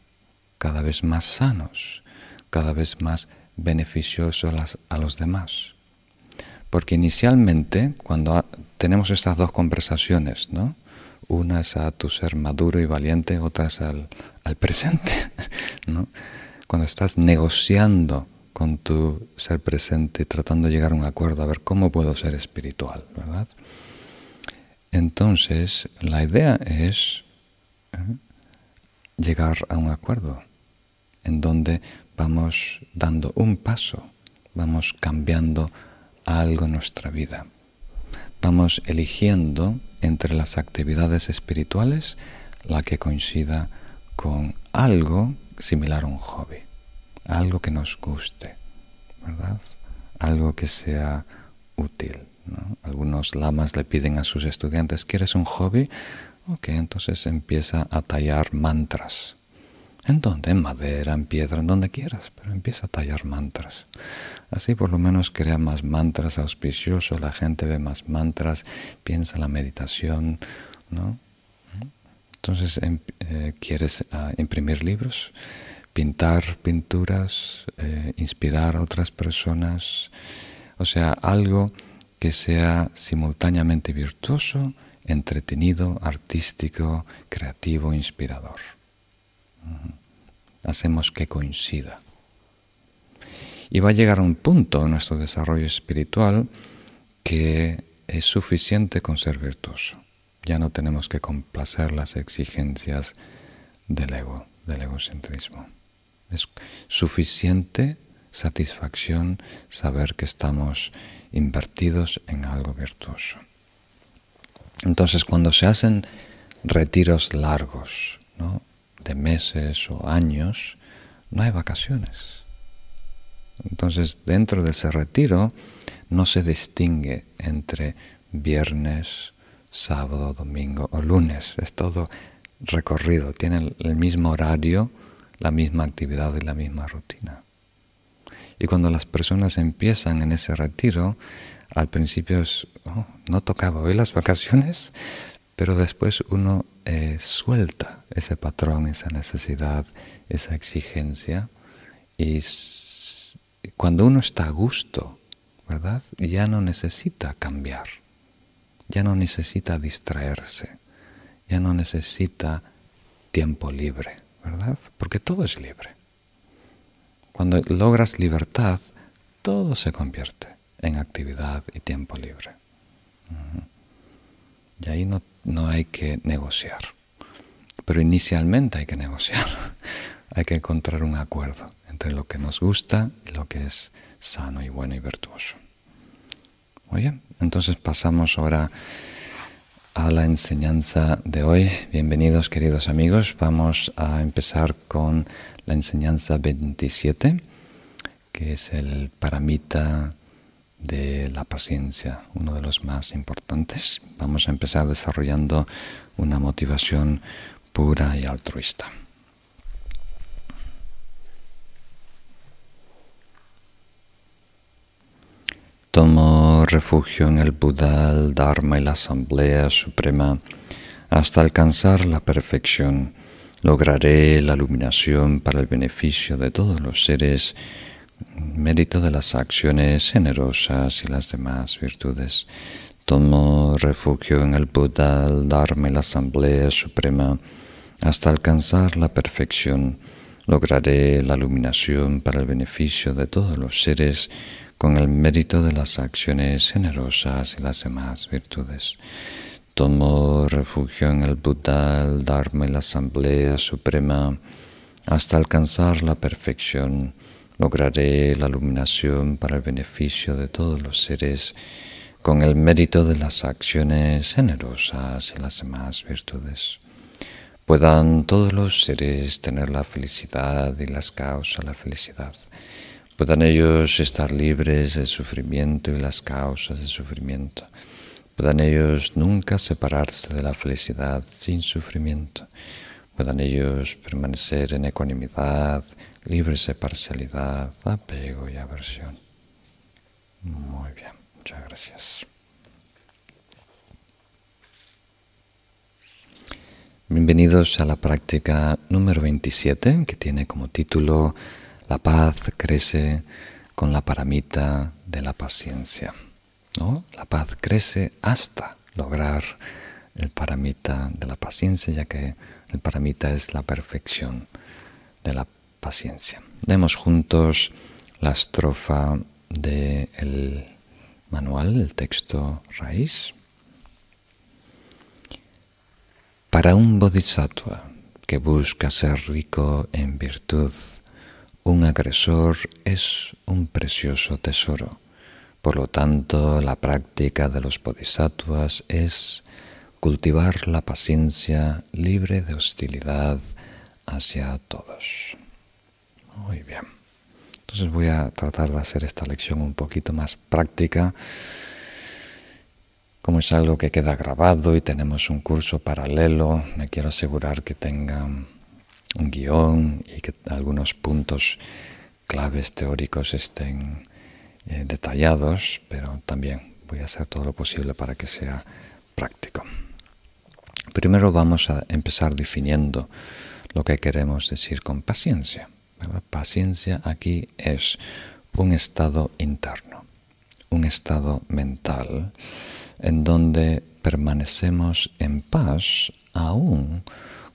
cada vez más sanos, cada vez más beneficiosos a los demás. Porque inicialmente, cuando tenemos estas dos conversaciones, ¿no? Una a tu ser maduro y valiente, otra es al, presente. Cuando estás negociando con tu ser presente tratando de llegar a un acuerdo, a ver cómo puedo ser espiritual, ¿verdad? Entonces, la idea es ¿eh? Llegar a un acuerdo en donde vamos dando un paso, vamos cambiando algo en nuestra vida, vamos eligiendo entre las actividades espirituales la que coincida con algo similar a un hobby, algo que nos guste, ¿verdad? Algo que sea útil. Algunos lamas le piden a sus estudiantes, ¿quieres un hobby? Ok, entonces empieza a tallar mantras. ¿En dónde? En madera, en piedra, en donde quieras, pero empieza a tallar mantras. Así por lo menos crea más mantras auspiciosos, la gente ve más mantras, piensa la meditación, ¿no? Entonces, em, eh, ¿quieres ah, imprimir libros? Pintar pinturas, eh, inspirar a otras personas, o sea, algo que sea simultáneamente virtuoso, entretenido, artístico, creativo, inspirador. Hacemos que coincida. Y va a llegar un punto en nuestro desarrollo espiritual que es suficiente con ser virtuoso. Ya no tenemos que complacer las exigencias del ego, del egocentrismo. Es suficiente satisfacción saber que estamos invertidos en algo virtuoso. Entonces, cuando se hacen retiros largos, de meses o años, no hay vacaciones. Entonces, dentro de ese retiro no se distingue entre viernes, sábado, domingo o lunes. Es todo recorrido, tiene el mismo horario, la misma actividad y la misma rutina. Y cuando las personas empiezan en ese retiro, al principio oh, no tocaba hoy las vacaciones, pero después uno eh, suelta ese patrón, esa necesidad, esa exigencia, y cuando uno está a gusto, ¿verdad? Ya no necesita cambiar, ya no necesita distraerse, ya no necesita tiempo libre, ¿verdad? Porque todo es libre. Cuando logras libertad, todo se convierte en actividad y tiempo libre. Y ahí no, no hay que negociar. Pero inicialmente hay que negociar. hay que encontrar un acuerdo entre lo que nos gusta y lo que es sano y bueno y virtuoso. Muy entonces pasamos ahora a la enseñanza de hoy. Bienvenidos queridos amigos. Vamos a empezar con la enseñanza 27, que es el paramita de la paciencia, uno de los más importantes. Vamos a empezar desarrollando una motivación pura y altruista. Tomo refugio en el Buda, el Dharma y la Asamblea Suprema hasta alcanzar la perfección. Lograré la iluminación para el beneficio de todos los seres mérito de las acciones generosas y las demás virtudes. Tomo refugio en el Buda, el Dharma y la Asamblea Suprema hasta alcanzar la perfección. Lograré la iluminación para el beneficio de todos los seres con el mérito de las acciones generosas y las demás virtudes. Tomo refugio en el Buda, el Dharma y la Asamblea Suprema hasta alcanzar la perfección lograré la iluminación para el beneficio de todos los seres con el mérito de las acciones generosas y las demás virtudes. Puedan todos los seres tener la felicidad y las causas de la felicidad. Puedan ellos estar libres del sufrimiento y las causas del sufrimiento. Puedan ellos nunca separarse de la felicidad sin sufrimiento. Puedan ellos permanecer en ecuanimidad, libres de parcialidad, apego y aversión. Muy bien, muchas gracias. Bienvenidos a la práctica número 27 que tiene como título La paz crece con la paramita de la paciencia. ¿no? La paz crece hasta lograr el paramita de la paciencia, ya que el paramita es la perfección de la paciencia. Demos juntos la estrofa del manual, el texto raíz. Para un bodhisattva que busca ser rico en virtud, un agresor es un precioso tesoro. Por lo tanto, la práctica de los bodhisattvas es cultivar la paciencia libre de hostilidad hacia todos. Muy bien. Entonces voy a tratar de hacer esta lección un poquito más práctica. Como es algo que queda grabado y tenemos un curso paralelo, me quiero asegurar que tenga un guion y que algunos puntos claves teóricos estén eh, detallados, pero también voy a hacer todo lo posible para que sea práctico. Primero vamos a empezar definiendo lo que queremos decir con paciencia. Paciencia aquí es un estado interno, un estado mental en donde permanecemos en paz aún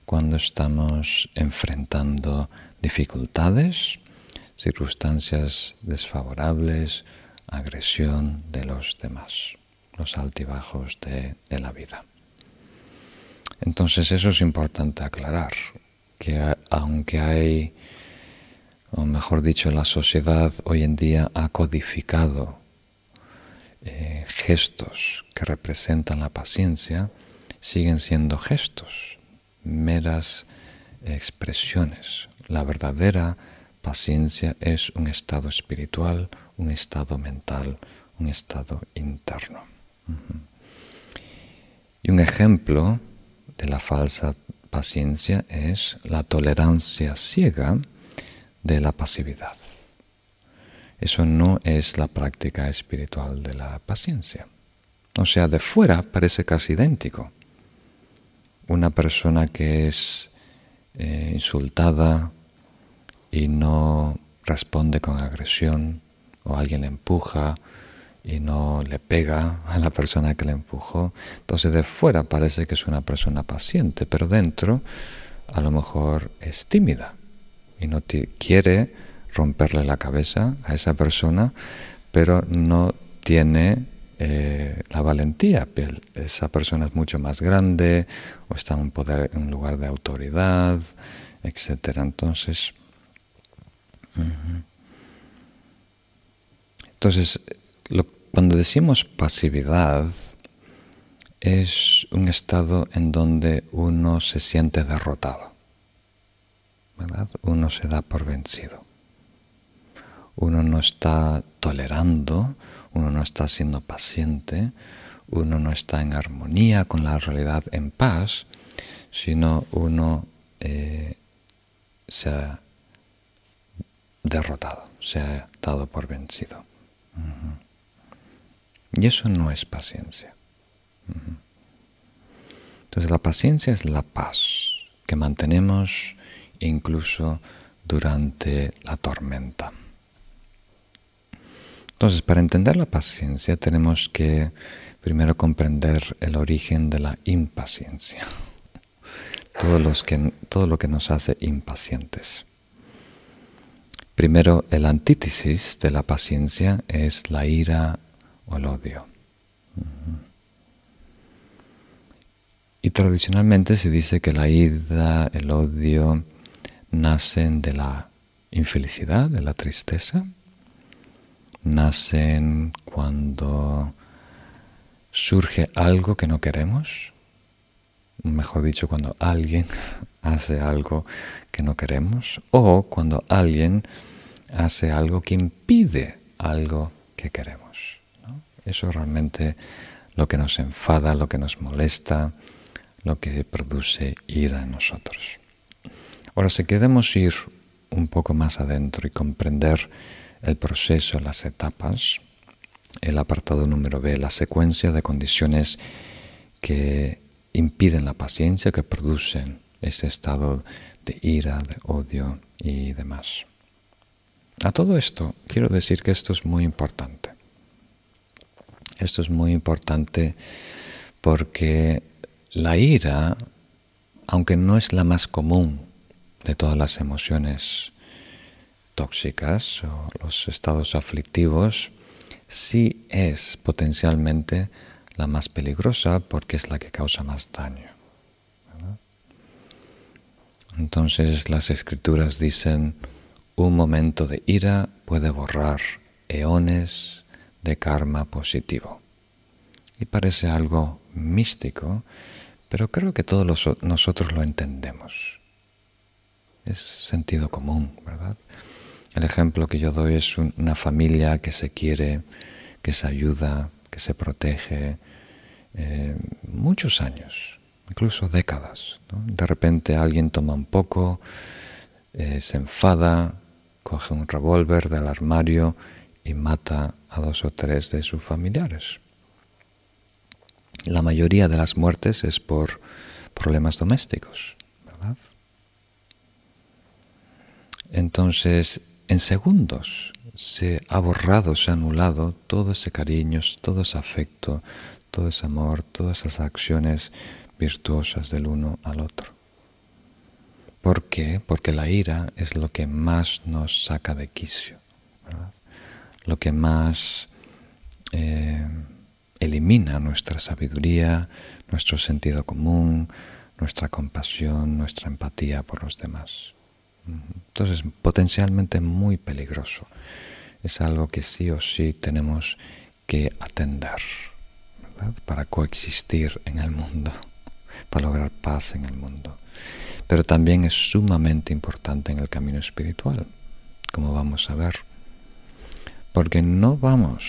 cuando estamos enfrentando dificultades, circunstancias desfavorables, agresión de los demás, los altibajos de, de la vida. Entonces eso es importante aclarar, que aunque hay o mejor dicho, la sociedad hoy en día ha codificado eh, gestos que representan la paciencia, siguen siendo gestos, meras expresiones. La verdadera paciencia es un estado espiritual, un estado mental, un estado interno. Y un ejemplo de la falsa paciencia es la tolerancia ciega de la pasividad. Eso no es la práctica espiritual de la paciencia. O sea, de fuera parece casi idéntico. Una persona que es eh, insultada y no responde con agresión, o alguien le empuja y no le pega a la persona que le empujó. Entonces de fuera parece que es una persona paciente, pero dentro a lo mejor es tímida y no quiere romperle la cabeza a esa persona, pero no tiene eh, la valentía. Esa persona es mucho más grande o está en un, poder, en un lugar de autoridad, etc. Entonces, entonces cuando decimos pasividad, es un estado en donde uno se siente derrotado, Uno se da por vencido. Uno no está tolerando, uno no está siendo paciente, uno no está en armonía con la realidad en paz, sino uno eh, se ha derrotado, se ha dado por vencido. Y eso no es paciencia. Entonces la paciencia es la paz que mantenemos incluso durante la tormenta. Entonces, para entender la paciencia tenemos que primero comprender el origen de la impaciencia, todo, lo que nos hace impacientes. Primero, el antítesis de la paciencia es la ira o el odio. Y tradicionalmente se dice que la ira, el odio, nacen de la infelicidad, de la tristeza, nacen cuando surge algo que no queremos, mejor dicho, cuando alguien hace algo que no queremos, o cuando alguien hace algo que impide algo que queremos. Eso es realmente lo que nos enfada, lo que nos molesta, lo que produce ira en nosotros. Ahora, si queremos ir un poco más adentro y comprender el proceso, las etapas, el apartado número B, la secuencia de condiciones que impiden la paciencia, que producen este estado de ira, de odio y demás. A todo esto quiero decir que esto es muy importante. Esto es muy importante porque la ira, aunque no es la más común de todas las emociones tóxicas o los estados aflictivos, sí es potencialmente la más peligrosa porque es la que causa más daño. Entonces las escrituras dicen, un momento de ira puede borrar eones de karma positivo. Y parece algo místico, pero creo que todos nosotros lo entendemos. Es sentido común, ¿verdad? El ejemplo que yo doy es una familia que se quiere, que se ayuda, que se protege, eh, muchos años, incluso décadas. De repente alguien toma un poco, eh, se enfada, coge un revólver del armario y mata a dos o tres de sus familiares. La mayoría de las muertes es por problemas domésticos, ¿verdad? Entonces, en segundos se ha borrado, se ha anulado todo ese cariño, todo ese afecto, todo ese amor, todas esas acciones virtuosas del uno al otro. ¿Por qué? Porque la ira es lo que más nos saca de quicio, lo que más eh, elimina nuestra sabiduría, nuestro sentido común, nuestra compasión, nuestra empatía por los demás. Entonces, potencialmente muy peligroso. Es algo que sí o sí tenemos que atender para coexistir en el mundo, para lograr paz en el mundo. Pero también es sumamente importante en el camino espiritual, como vamos a ver, porque no vamos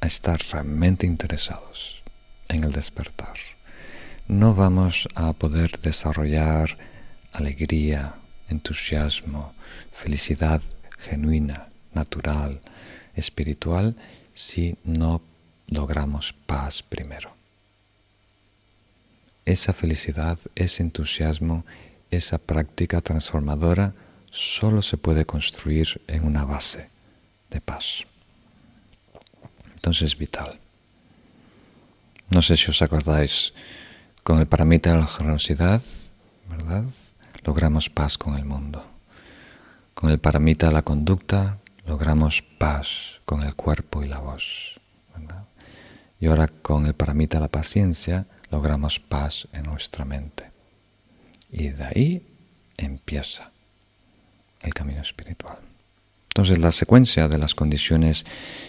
a estar realmente interesados en el despertar. No vamos a poder desarrollar alegría, entusiasmo, felicidad genuina, natural, espiritual, si no logramos paz primero. Esa felicidad, ese entusiasmo, esa práctica transformadora solo se puede construir en una base de paz. Entonces es vital. No sé si os acordáis, con el paramita de la generosidad, ¿verdad? Logramos paz con el mundo. Con el paramita la conducta, logramos paz con el cuerpo y la voz. Y ahora con el paramita la paciencia, logramos paz en nuestra mente. Y de ahí empieza el camino espiritual. Entonces la secuencia de las condiciones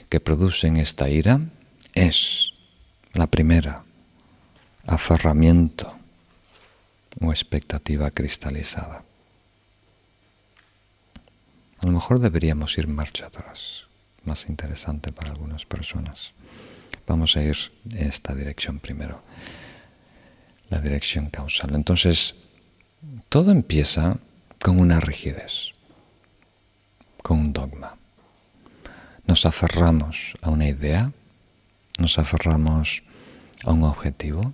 que producen esta ira es la primera, aferramiento o expectativa cristalizada. A lo mejor deberíamos ir marcha atrás, más interesante para algunas personas. Vamos a ir en esta dirección primero, la dirección causal. Entonces, todo empieza con una rigidez con un dogma. Nos aferramos a una idea, nos aferramos a un objetivo,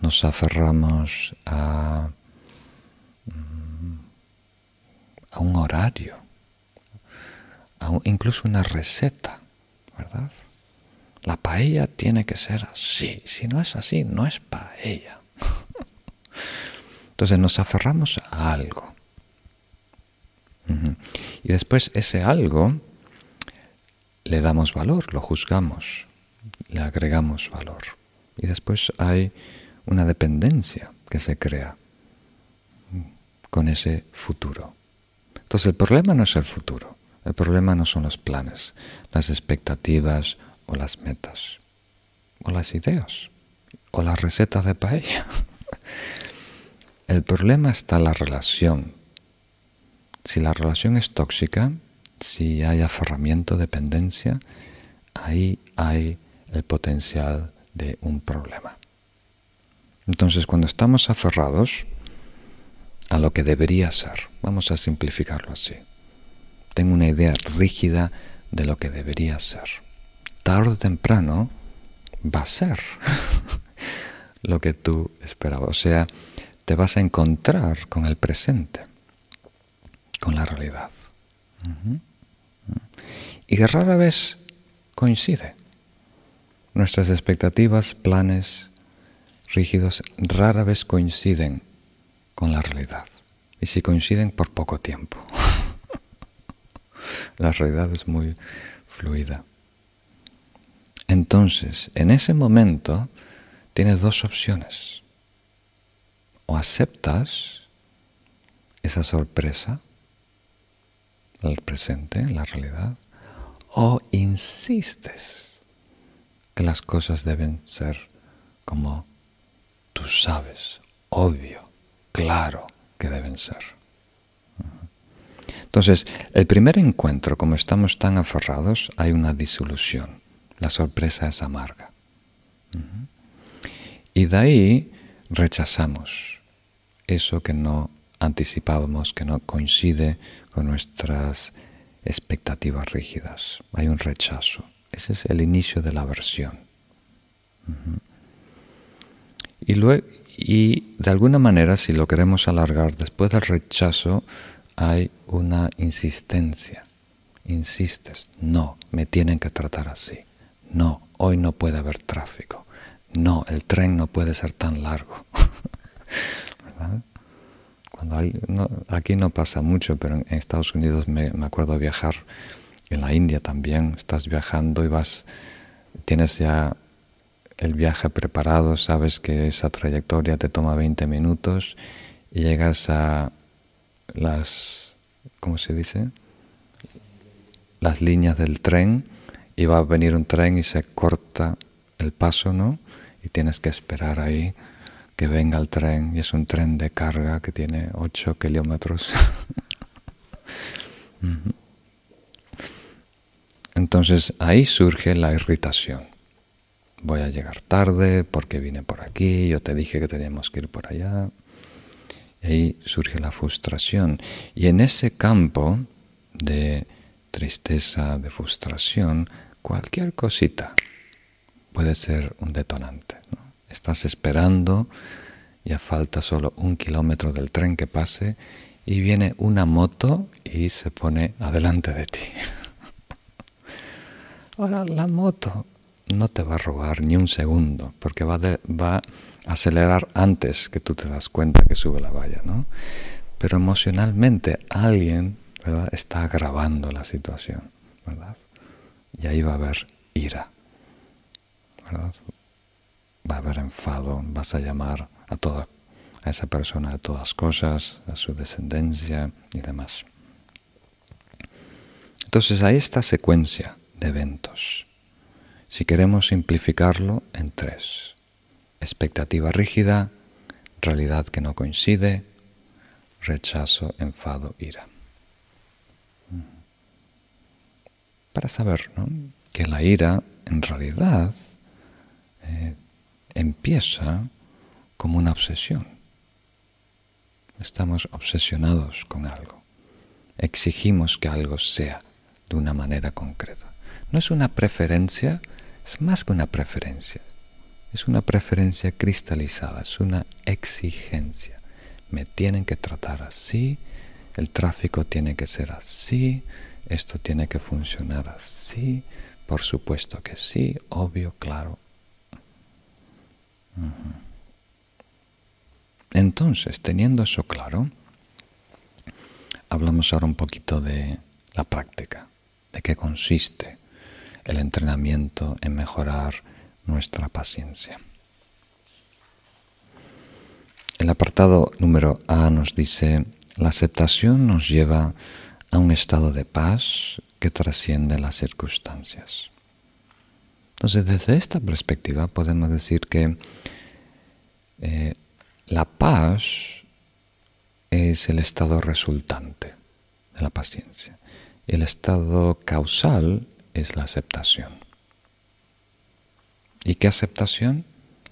nos aferramos a, mm, a un horario, a incluso una receta, ¿verdad? La paella tiene que ser así, si no es así, no es paella. Entonces nos aferramos a algo. Y después ese algo le damos valor, lo juzgamos, le agregamos valor. Y después hay una dependencia que se crea con ese futuro. Entonces el problema no es el futuro, el problema no son los planes, las expectativas o las metas, o las ideas, o las recetas de paella. El problema está en la relación si la relación es tóxica, si hay aferramiento, dependencia, ahí hay el potencial de un problema. Entonces, cuando estamos aferrados a lo que debería ser, vamos a simplificarlo así, tengo una idea rígida de lo que debería ser. Tarde o temprano va a ser lo que tú esperabas. O sea, te vas a encontrar con el presente con la realidad. Y rara vez coincide. Nuestras expectativas, planes rígidos rara vez coinciden con la realidad. Y si coinciden por poco tiempo. la realidad es muy fluida. Entonces, en ese momento tienes dos opciones. O aceptas esa sorpresa el presente, la realidad, o insistes que las cosas deben ser como tú sabes, obvio, claro que deben ser. Entonces, el primer encuentro, como estamos tan aferrados, hay una disolución. La sorpresa es amarga. Y de ahí rechazamos eso que no anticipábamos, que no coincide con nuestras expectativas rígidas. Hay un rechazo. Ese es el inicio de la aversión. Y, luego, y de alguna manera, si lo queremos alargar, después del rechazo hay una insistencia. Insistes, no, me tienen que tratar así. No, hoy no puede haber tráfico. No, el tren no puede ser tan largo. ¿Verdad? aquí no pasa mucho, pero en Estados Unidos me, acuerdo viajar, en la India también, estás viajando y vas, tienes ya el viaje preparado, sabes que esa trayectoria te toma 20 minutos y llegas a las, ¿cómo se dice? Las líneas del tren y va a venir un tren y se corta el paso, ¿no? Y tienes que esperar ahí que venga el tren y es un tren de carga que tiene 8 kilómetros. Entonces ahí surge la irritación. Voy a llegar tarde porque vine por aquí, yo te dije que teníamos que ir por allá. Y ahí surge la frustración. Y en ese campo de tristeza, de frustración, cualquier cosita puede ser un detonante. Estás esperando, ya falta solo un kilómetro del tren que pase y viene una moto y se pone adelante de ti. Ahora, la moto no te va a robar ni un segundo, porque va, va a acelerar antes que tú te das cuenta que sube la valla, ¿no? Pero emocionalmente alguien está agravando la situación, ¿verdad? Y ahí va a haber ira, ¿verdad? Va a haber enfado, vas a llamar a toda a esa persona a todas cosas, a su descendencia y demás. Entonces hay esta secuencia de eventos. Si queremos simplificarlo en tres. Expectativa rígida, realidad que no coincide, rechazo, enfado, ira. Para saber que la ira en realidad eh, empieza como una obsesión. Estamos obsesionados con algo. Exigimos que algo sea de una manera concreta. No es una preferencia, es más que una preferencia. Es una preferencia cristalizada, es una exigencia. Me tienen que tratar así, el tráfico tiene que ser así, esto tiene que funcionar así, por supuesto que sí, obvio, claro. Entonces, teniendo eso claro, hablamos ahora un poquito de la práctica, de qué consiste el entrenamiento en mejorar nuestra paciencia. El apartado número A nos dice, la aceptación nos lleva a un estado de paz que trasciende las circunstancias. Entonces, desde esta perspectiva podemos decir que eh, la paz es el estado resultante de la paciencia. El estado causal es la aceptación. ¿Y qué aceptación?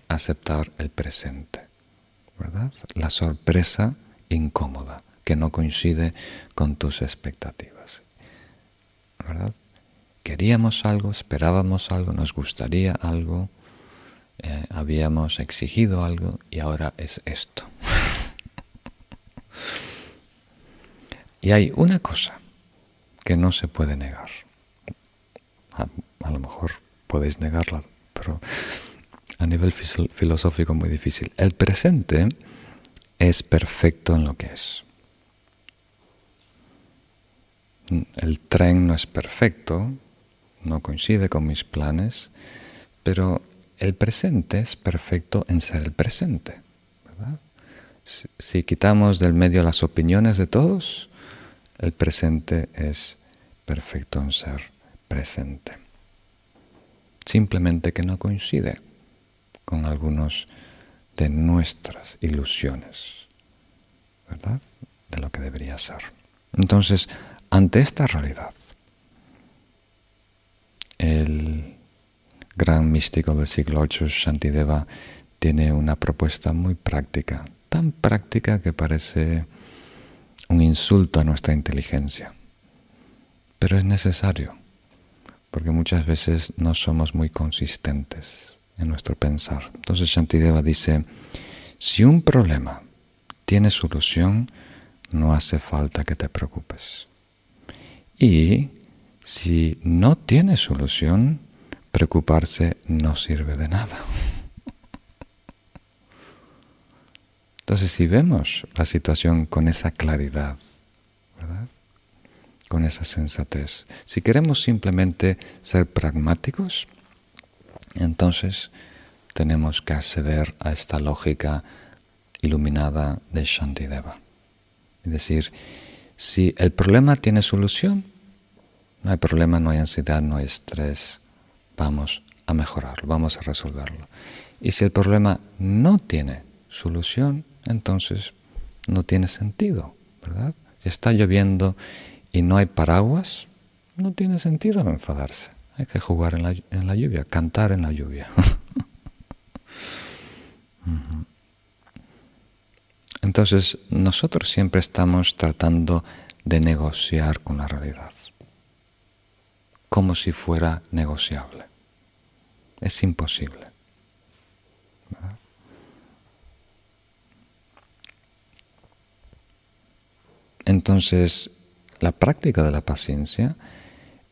Aceptar el presente, ¿verdad? La sorpresa incómoda que no coincide con tus expectativas, ¿verdad? Queríamos algo, esperábamos algo, nos gustaría algo, eh, habíamos exigido algo y ahora es esto. y hay una cosa que no se puede negar. A, lo mejor podéis negarla, pero a nivel filosófico muy difícil. El presente es perfecto en lo que es. El tren no es perfecto, no coincide con mis planes, pero el presente es perfecto en ser el presente. Si, quitamos del medio las opiniones de todos, el presente es perfecto en ser presente. Simplemente que no coincide con algunos de nuestras ilusiones, ¿verdad? De lo que debería ser. Entonces, ante esta realidad, el gran místico del siglo VIII, Shantideva, tiene una propuesta muy práctica, tan práctica que parece un insulto a nuestra inteligencia. Pero es necesario, porque muchas veces no somos muy consistentes en nuestro pensar. Entonces Shantideva dice, si un problema tiene solución, no hace falta que te preocupes. Y si no tiene solución, preocuparse no sirve de nada. Entonces, si vemos la situación con esa claridad, con esa sensatez, si queremos simplemente ser pragmáticos, entonces tenemos que acceder a esta lógica iluminada de Shantideva. Es decir, si el problema tiene solución, no hay problema, no hay ansiedad, no hay estrés, vamos a mejorarlo, vamos a resolverlo. Y si el problema no tiene solución, entonces no tiene sentido, ¿verdad? Está lloviendo y no hay paraguas, no tiene sentido enfadarse. Hay que jugar en la, en la lluvia, cantar en la lluvia. Entonces, nosotros siempre estamos tratando de negociar con la realidad. como si fuera negociable. Es imposible. Entonces, la práctica de la paciencia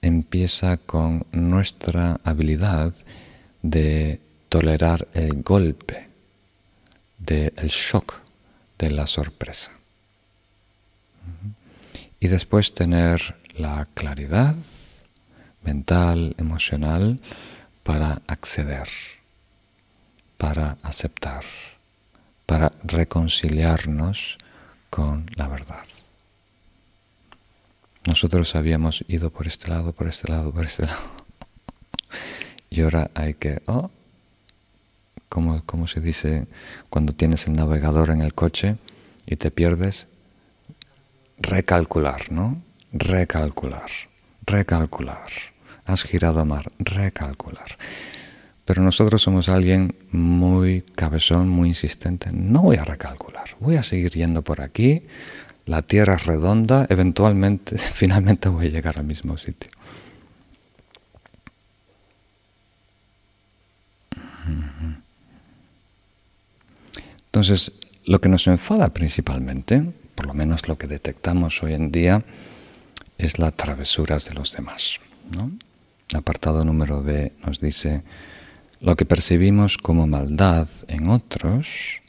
empieza con nuestra habilidad de tolerar el golpe, del shock de la sorpresa. Y después tener la claridad mental, emocional, para acceder, para aceptar, para reconciliarnos con la verdad. Nosotros habíamos ido por este lado, por este lado, por este lado. y ahora hay que, oh, como, como se dice cuando tienes el navegador en el coche y te pierdes, recalcular, ¿no? Recalcular, recalcular. Has girado a mar, recalcular. Pero nosotros somos alguien muy cabezón, muy insistente. No voy a recalcular, voy a seguir yendo por aquí. La tierra es redonda, eventualmente, finalmente voy a llegar al mismo sitio. Entonces, lo que nos enfada principalmente por lo menos lo que detectamos hoy en día, es las travesuras de los demás. ¿no? Apartado número B nos dice, lo que percibimos como maldad en otros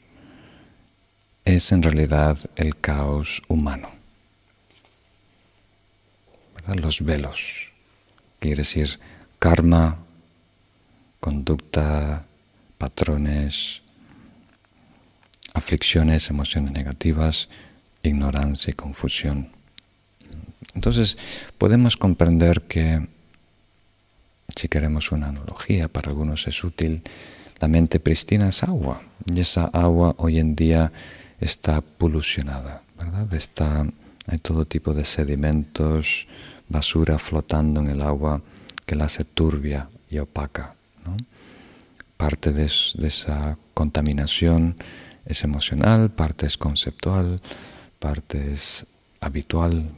es en realidad el caos humano. Los velos, quiere decir karma, conducta, patrones, aflicciones, emociones negativas, ignorancia y confusión. Entonces podemos comprender que, si queremos una analogía, para algunos es útil, la mente pristina es agua y esa agua hoy en día está polucionada, ¿verdad? Está, hay todo tipo de sedimentos, basura flotando en el agua que la hace turbia y opaca. Parte de esa contaminación es emocional, parte es conceptual, parte es habitual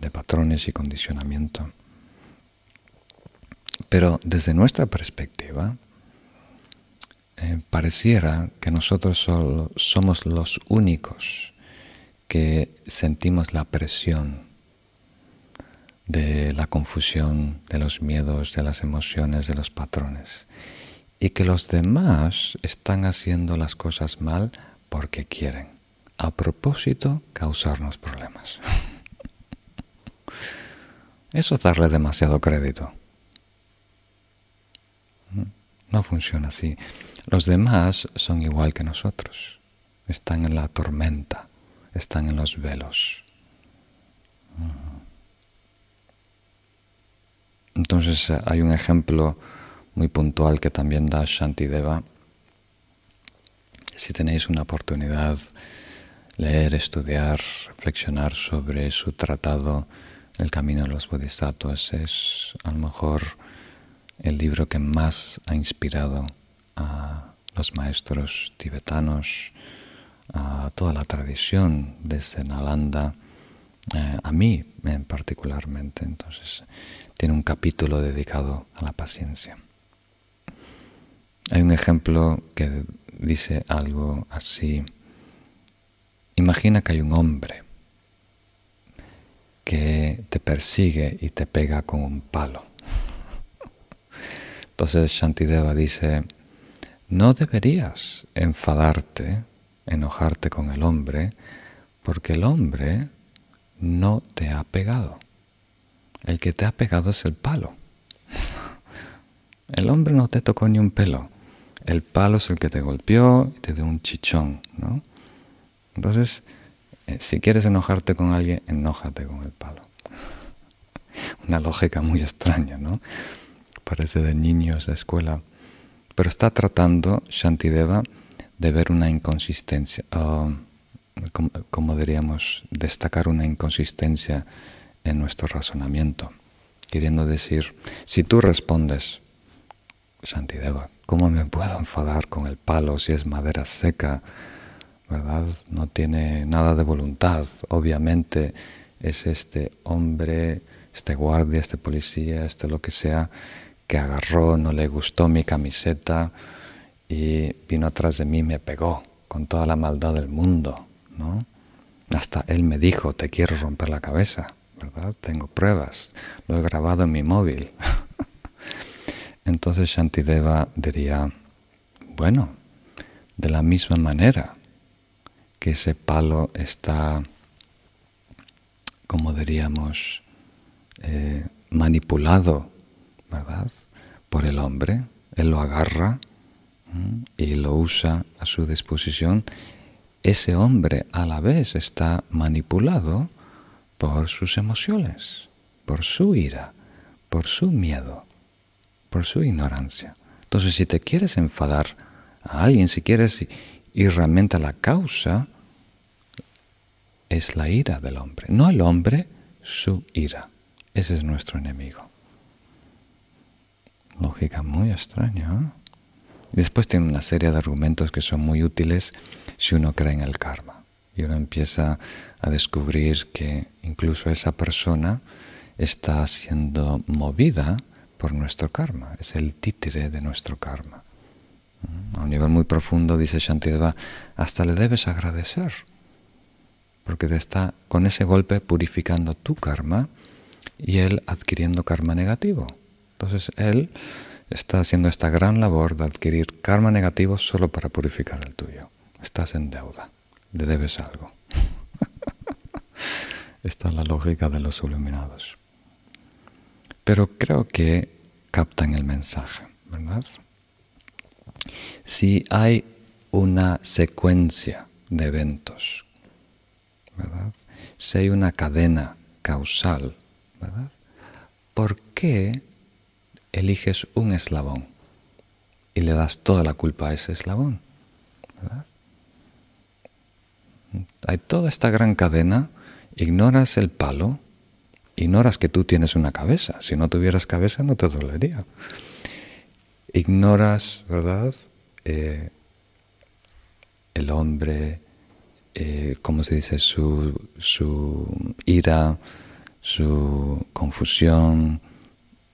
de patrones y condicionamiento. Pero desde nuestra perspectiva, eh, pareciera que nosotros solo somos los únicos que sentimos la presión de la confusión, de los miedos, de las emociones, de los patrones. Y que los demás están haciendo las cosas mal porque quieren a propósito causarnos problemas. Eso es darle demasiado crédito. No funciona así. Los demás son igual que nosotros. Están en la tormenta, están en los velos. Entonces eh, hay un ejemplo muy puntual que también da Shantideva. Si tenéis una oportunidad leer, estudiar, reflexionar sobre su tratado El camino de los bodhisattvas es a lo mejor el libro que más ha inspirado a los maestros tibetanos, a toda la tradición desde Nalanda, eh, a mí en particularmente. Entonces, tiene un capítulo dedicado a la paciencia. Hay un ejemplo que dice algo así. Imagina que hay un hombre que te persigue y te pega con un palo. Entonces Shantideva dice, no deberías enfadarte, enojarte con el hombre, porque el hombre no te ha pegado. El que te ha pegado es el palo. El hombre no te tocó ni un pelo. El palo es el que te golpeó y te dio un chichón, ¿no? Entonces, eh, si quieres enojarte con alguien, enójate con el palo. Una lógica muy extraña, ¿no? Parece de niños de escuela. Pero está tratando Shantideva de ver una inconsistencia, como, diríamos, destacar una inconsistencia en nuestro razonamiento. Queriendo decir, si tú respondes, Shantideva, ¿cómo me puedo enfadar con el palo si es madera seca? ¿verdad? No tiene nada de voluntad. Obviamente es este hombre este guardia, este policía, este lo que sea, que agarró, no le gustó mi camiseta y vino atrás de mí y me pegó con toda la maldad del mundo, ¿no? Hasta él me dijo, te quiero romper la cabeza, ¿verdad? Tengo pruebas, lo he grabado en mi móvil. Entonces Shantideva diría, bueno, de la misma manera que ese palo está, como diríamos, eh, manipulado, ¿verdad? Por el hombre, él lo agarra y lo usa a su disposición ese hombre a la vez está manipulado por sus emociones, por su ira, por su miedo, por su ignorancia. Entonces, si te quieres enfadar a alguien, si quieres ir realmente a la causa, es la ira del hombre, no el hombre, su ira. Ese es nuestro enemigo. Lógica muy extraña. ¿eh? Después tiene una serie de argumentos que son muy útiles si uno cree en el karma. Y uno empieza a descubrir que incluso esa persona está siendo movida por nuestro karma, es el títere de nuestro karma. A un nivel muy profundo, dice Shantideva, hasta le debes agradecer, porque te está con ese golpe purificando tu karma y él adquiriendo karma negativo. Entonces él está haciendo esta gran labor de adquirir karma negativo solo para purificar el tuyo. Estás en deuda, le debes algo. Esta es la lógica de los iluminados. Pero creo que captan el mensaje, ¿verdad? Si hay una secuencia de eventos, ¿verdad? Si hay una cadena causal, ¿verdad? ¿Por qué eliges un eslabón y le das toda la culpa a ese eslabón. Hay toda esta gran cadena, ignoras el palo, ignoras que tú tienes una cabeza. Si no tuvieras cabeza no te dolería. Ignoras, ¿verdad? Eh, el hombre, eh, ¿cómo se dice? Su, su ira, su confusión,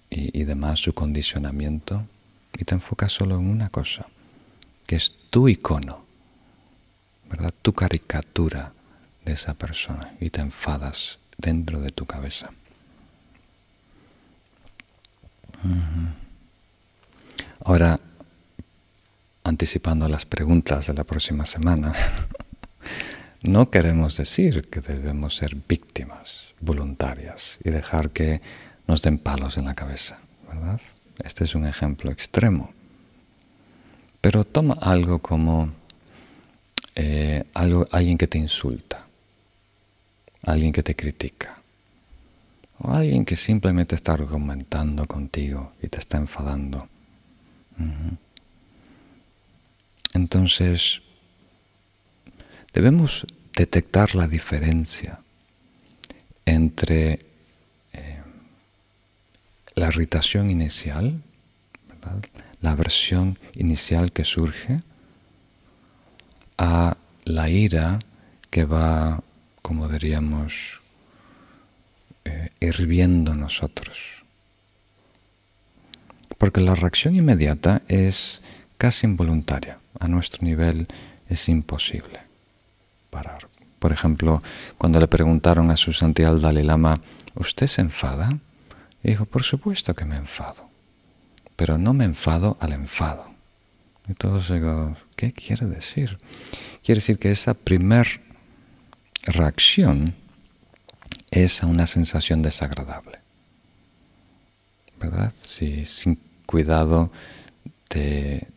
y, demás, su condicionamiento, y te enfocas solo en una cosa, que es tu icono, ¿verdad? Tu caricatura de esa persona y te enfadas dentro de tu cabeza. Ahora, anticipando las preguntas de la próxima semana, no queremos decir que debemos ser víctimas voluntarias y dejar que nos den palos en la cabeza, ¿verdad? Este es un ejemplo extremo. Pero toma algo como eh, alguien que te insulta, alguien que te critica, o alguien que simplemente está argumentando contigo y te está enfadando. Entonces, debemos detectar la diferencia entre la irritación inicial, la aversión inicial que surge, a la ira que va, como diríamos, eh, hirviendo nosotros. Porque la reacción inmediata es casi involuntaria. A nuestro nivel es imposible parar. Por ejemplo, cuando le preguntaron a su santidad Dalai Lama, ¿usted se enfada? Y dijo, por supuesto que me enfado, pero no me enfado al enfado. Y todos digo, ¿qué quiere decir? Quiere decir que esa primer reacción es a una sensación desagradable. ¿Verdad? Si sin cuidado te,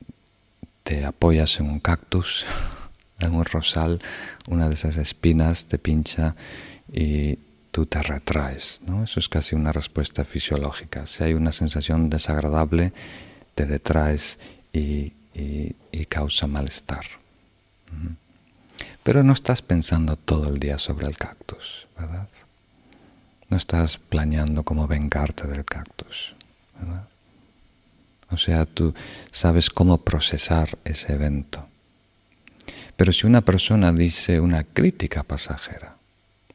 te apoyas en un cactus, en un rosal, una de esas espinas te pincha y tú te retraes. ¿no? Eso es casi una respuesta fisiológica. Si hay una sensación desagradable, te detraes y, causa malestar. Pero no estás pensando todo el día sobre el cactus, ¿verdad? No estás planeando cómo vengarte del cactus, ¿verdad? O sea, tú sabes cómo procesar ese evento. Pero si una persona dice una crítica pasajera,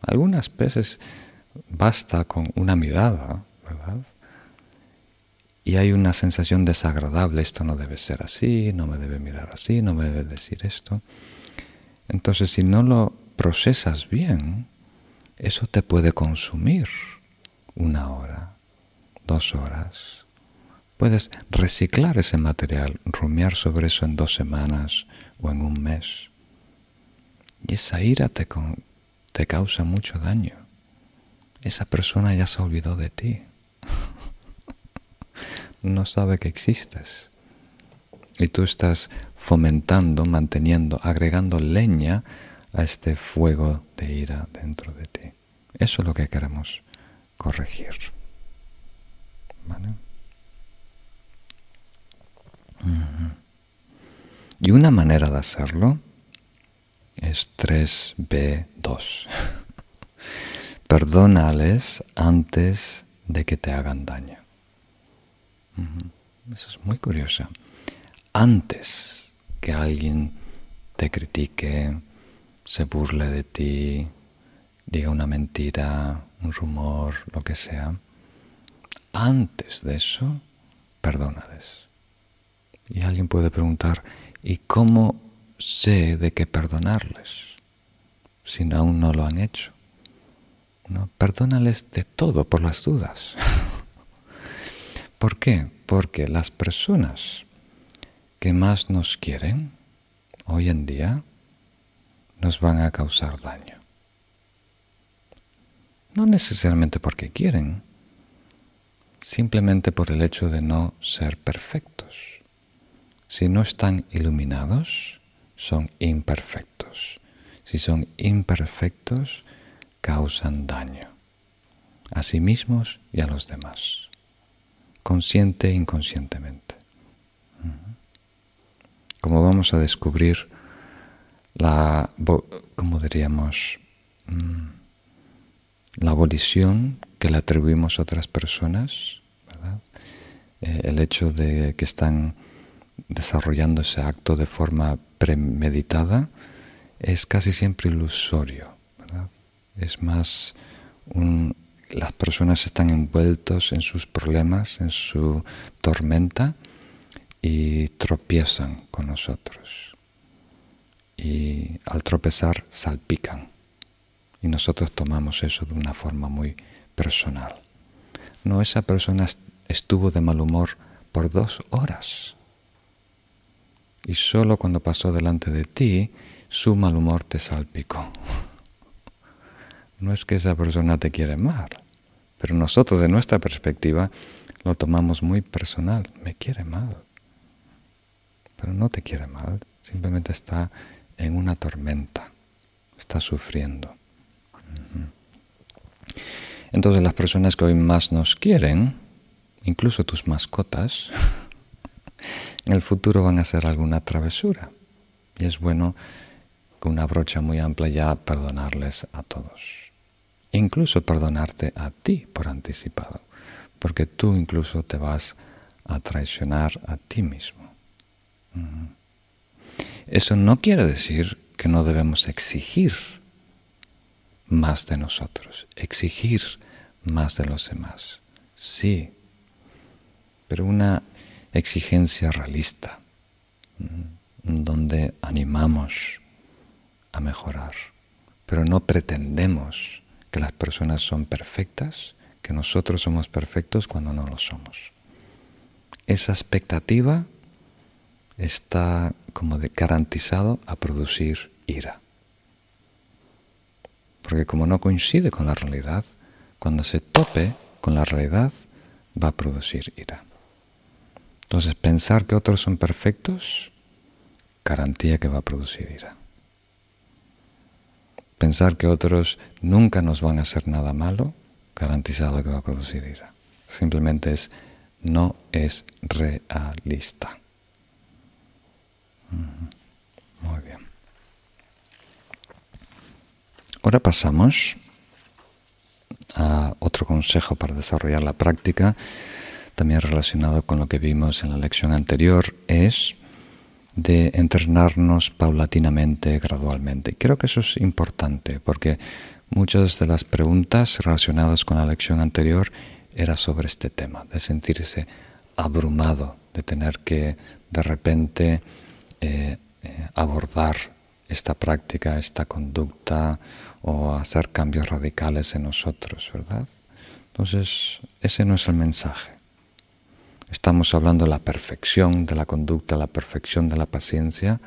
algunas veces basta con una mirada, ¿verdad? Y hay una sensación desagradable, esto no debe ser así, no me debe mirar así, no me debe decir esto. Entonces, si no lo procesas bien, eso te puede consumir una hora, dos horas. Puedes reciclar ese material, rumiar sobre eso en dos semanas o en un mes. Y esa ira te, te causa mucho daño. Esa persona ya se olvidó de ti. no sabe que existes. Y tú estás fomentando, manteniendo, agregando leña a este fuego de ira dentro de ti. Eso es lo que queremos corregir. Y una manera de hacerlo es 3B2. Perdónales antes de que te hagan daño. Eso es muy curioso. Antes que alguien te critique, se burle de ti, diga una mentira, un rumor, lo que sea, antes de eso, perdónales. Y alguien puede preguntar, ¿y cómo sé de qué perdonarles si aún no lo han hecho? Perdónales de todo por las dudas. ¿Por qué? Porque las personas que más nos quieren hoy en día nos van a causar daño. No necesariamente porque quieren, simplemente por el hecho de no ser perfectos. Si no están iluminados, son imperfectos. Si son imperfectos, causan daño a sí mismos y a los demás, consciente e inconscientemente. Como vamos a descubrir la, ¿cómo diríamos? Mm, la abolición que le atribuimos a otras personas, eh, el hecho de que están desarrollando ese acto de forma premeditada es casi siempre ilusorio. Es más, las personas están envueltos en sus problemas, en su tormenta y tropiezan con nosotros. Y al tropezar salpican. Y nosotros tomamos eso de una forma muy personal. No, esa persona estuvo de mal humor por dos horas. Y solo cuando pasó delante de ti, su mal humor te salpicó. No es que esa persona te quiere mal, pero nosotros de nuestra perspectiva lo tomamos muy personal. Me quiere mal. Pero no te quiere mal, simplemente está en una tormenta, está sufriendo. Entonces las personas que hoy más nos quieren, incluso tus mascotas, en el futuro van a hacer alguna travesura. Y es bueno con una brocha muy amplia ya perdonarles a todos. Incluso perdonarte a ti por anticipado, porque tú incluso te vas a traicionar a ti mismo. Eso no quiere decir que no debemos exigir más de nosotros, exigir más de los demás. Sí, pero una exigencia realista, donde animamos a mejorar, pero no pretendemos que las personas son perfectas, que nosotros somos perfectos cuando no lo somos. Esa expectativa está como de garantizado a producir ira. Porque como no coincide con la realidad, cuando se tope con la realidad va a producir ira. Entonces pensar que otros son perfectos, garantía que va a producir ira. Pensar que otros nunca nos van a hacer nada malo, garantizado que va a producir ira. Simplemente es, no es realista. Muy bien. Ahora pasamos a otro consejo para desarrollar la práctica, también relacionado con lo que vimos en la lección anterior, es de entrenarnos paulatinamente, gradualmente. Creo que eso es importante porque muchas de las preguntas relacionadas con la lección anterior era sobre este tema, de sentirse abrumado, de tener que de repente eh, eh, abordar esta práctica, esta conducta o hacer cambios radicales en nosotros, ¿verdad? Entonces, ese no es el mensaje. Estamos hablando de la perfección de la conducta, la perfección de la paciencia,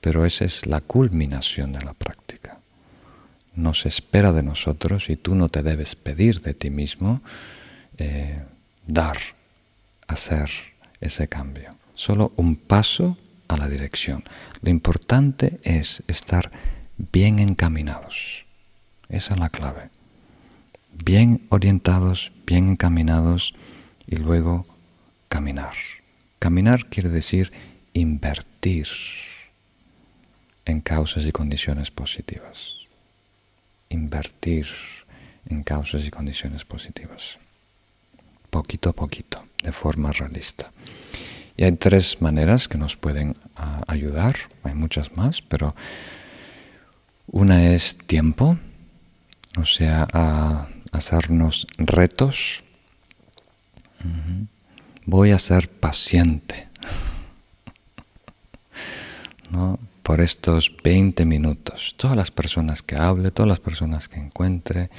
pero esa es la culminación de la práctica. No se espera de nosotros y tú no te debes pedir de ti mismo eh, dar, hacer ese cambio. Solo un paso a la dirección. Lo importante es estar bien encaminados. Esa es la clave. Bien orientados, bien encaminados y luego caminar. Caminar quiere decir invertir en causas y condiciones positivas. Invertir en causas y condiciones positivas. Poquito a poquito, de forma realista. Y hay tres maneras que nos pueden ah, ayudar, hay muchas más, pero una es tiempo, o sea, a hacernos retos. Voy a ser paciente ¿no? por estos 20 minutos. Todas las personas que hable, todas las personas que encuentre,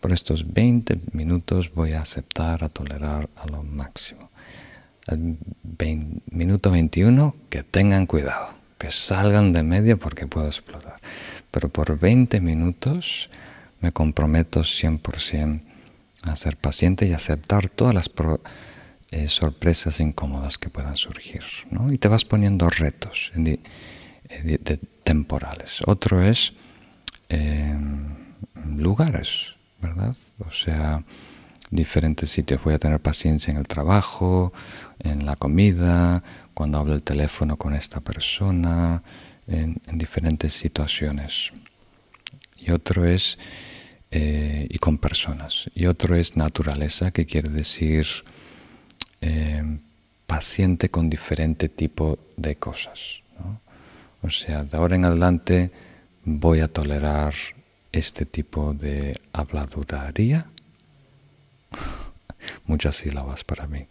por estos 20 minutos voy a aceptar, a tolerar a lo máximo al minuto 21 que tengan cuidado, que salgan de medio porque puedo explotar. Pero por 20 minutos me comprometo 100% a ser paciente y aceptar todas las eh, sorpresas incómodas que puedan surgir. ¿no? Y te vas poniendo retos eh, temporales. Otro es em, lugares, ¿verdad? O sea, diferentes sitios. Voy a tener paciencia en el trabajo, en la comida, cuando hablo el teléfono con esta persona, en, diferentes situaciones. Y otro es, eh, y con personas. Y otro es naturaleza, que quiere decir eh, paciente con diferente tipo de cosas. O sea, de ahora en adelante voy a tolerar este tipo de habladuría muchas sílabas para mí,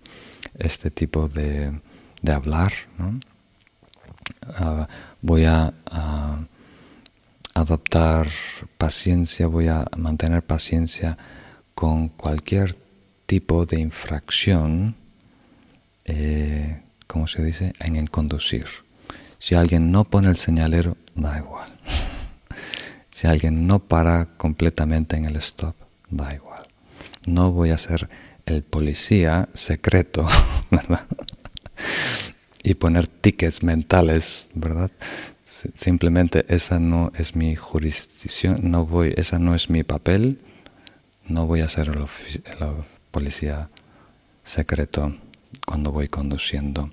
este tipo de, de hablar. Uh, voy a, adoptar paciencia, voy a mantener paciencia con cualquier tipo de infracción, eh, ¿cómo se dice?, en el conducir. Si alguien no pone el señalero, da igual. si alguien no para completamente en el stop, da igual. No voy a ser el policía secreto, ¿verdad? y poner tickets mentales, ¿verdad? Simplemente esa no es mi jurisdicción, no voy, esa no es mi papel, no voy a ser el, policía secreto cuando voy conduciendo.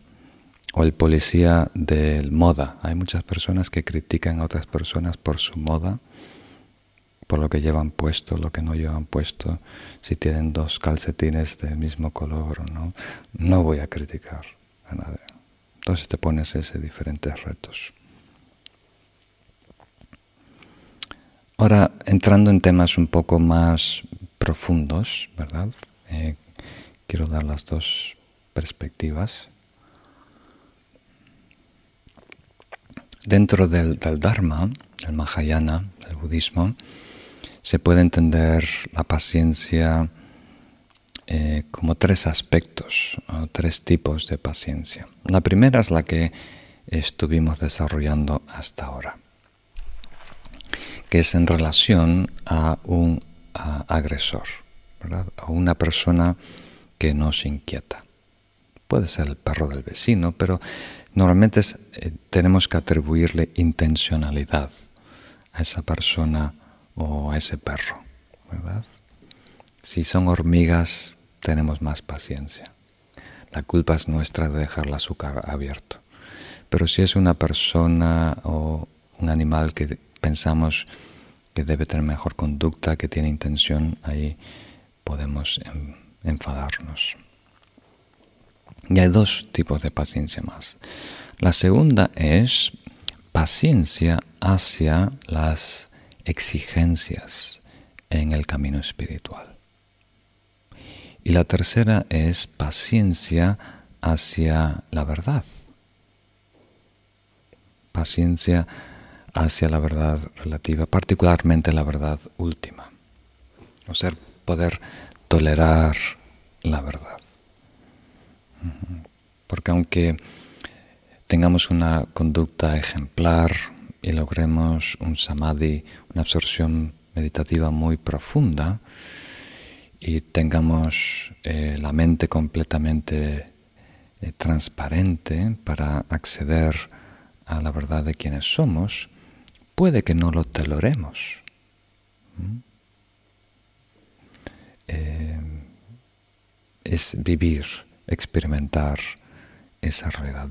O el policía del moda. Hay muchas personas que critican a otras personas por su moda por lo que llevan puesto, lo que no llevan puesto, si tienen dos calcetines del mismo color o no. No voy a criticar a nadie. Entonces te pones ese diferentes retos. Ahora, entrando en temas un poco más profundos, ¿verdad? Eh, quiero dar las dos perspectivas. Dentro del, Dharma, del Mahayana, del budismo, se puede entender la paciencia eh, como tres aspectos, tres tipos de paciencia. La primera es la que estuvimos desarrollando hasta ahora, que es en relación a un agresor, a una persona que nos inquieta. Puede ser el perro del vecino, pero normalmente eh, tenemos que atribuirle intencionalidad a esa persona o a ese perro, ¿verdad? Si son hormigas, tenemos más paciencia. La culpa es nuestra de dejar el azúcar abierto. Pero si es una persona o un animal que pensamos que debe tener mejor conducta, que tiene intención, ahí podemos enfadarnos. Y hay dos tipos de paciencia más. La segunda es paciencia hacia las exigencias en el camino espiritual. Y la tercera es paciencia hacia la verdad. Paciencia hacia la verdad relativa, particularmente la verdad última. O sea, poder tolerar la verdad. Porque aunque tengamos una conducta ejemplar y logremos un samadhi, una absorción meditativa muy profunda, y tengamos eh, la mente completamente eh, transparente para acceder a la verdad de quienes somos, puede que no lo toleremos. Eh, es vivir, experimentar esa realidad.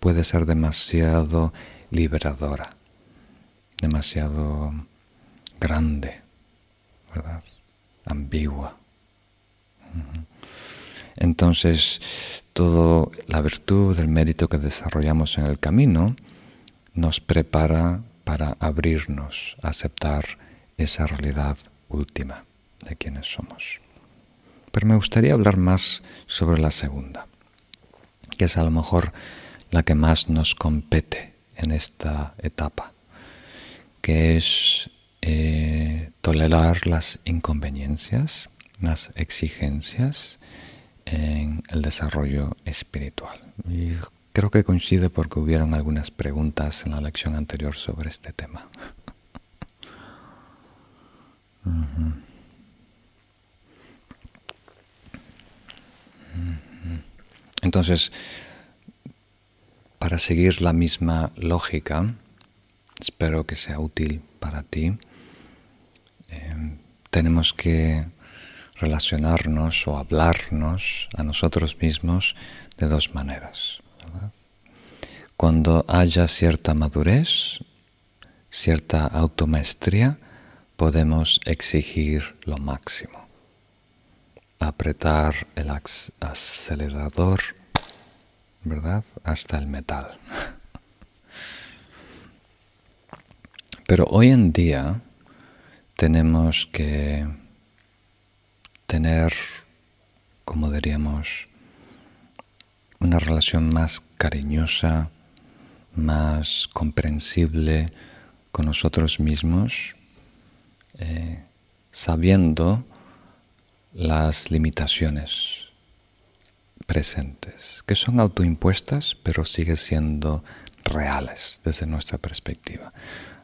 Puede ser demasiado liberadora, demasiado grande, ¿verdad? Ambigua. Entonces, toda la virtud, el mérito que desarrollamos en el camino nos prepara para abrirnos, aceptar esa realidad última de quienes somos. Pero me gustaría hablar más sobre la segunda, que es a lo mejor la que más nos compete en esta etapa, que es eh, tolerar las inconveniencias, las exigencias en el desarrollo espiritual. Y creo que coincide porque hubieron algunas preguntas en la lección anterior sobre este tema. Entonces, para seguir la misma lógica, espero que sea útil para ti, eh, tenemos que relacionarnos o hablarnos a nosotros mismos de dos maneras. Cuando haya cierta madurez, cierta automaestría, podemos exigir lo máximo. Apretar el acelerador, ¿verdad? Hasta el metal. Pero hoy en día tenemos que tener, como diríamos, una relación más cariñosa, más comprensible con nosotros mismos, eh, sabiendo las limitaciones presentes, que son autoimpuestas, pero siguen siendo reales desde nuestra perspectiva.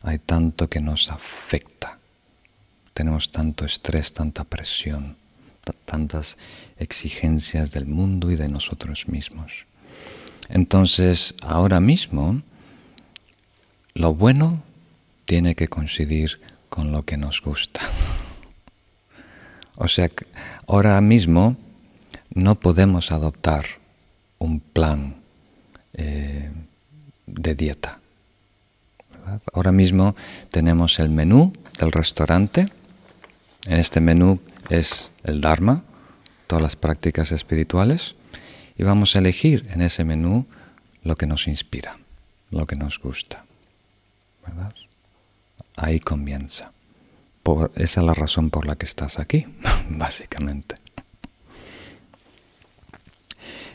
Hay tanto que nos afecta, tenemos tanto estrés, tanta presión tantas exigencias del mundo y de nosotros mismos. Entonces, ahora mismo, lo bueno tiene que coincidir con lo que nos gusta. O sea, ahora mismo no podemos adoptar un plan eh, de dieta. Ahora mismo tenemos el menú del restaurante. En este menú es el Dharma, todas las prácticas espirituales, y vamos a elegir en ese menú lo que nos inspira, lo que nos gusta. ¿Verdad? Ahí comienza. esa es la razón por la que estás aquí, básicamente.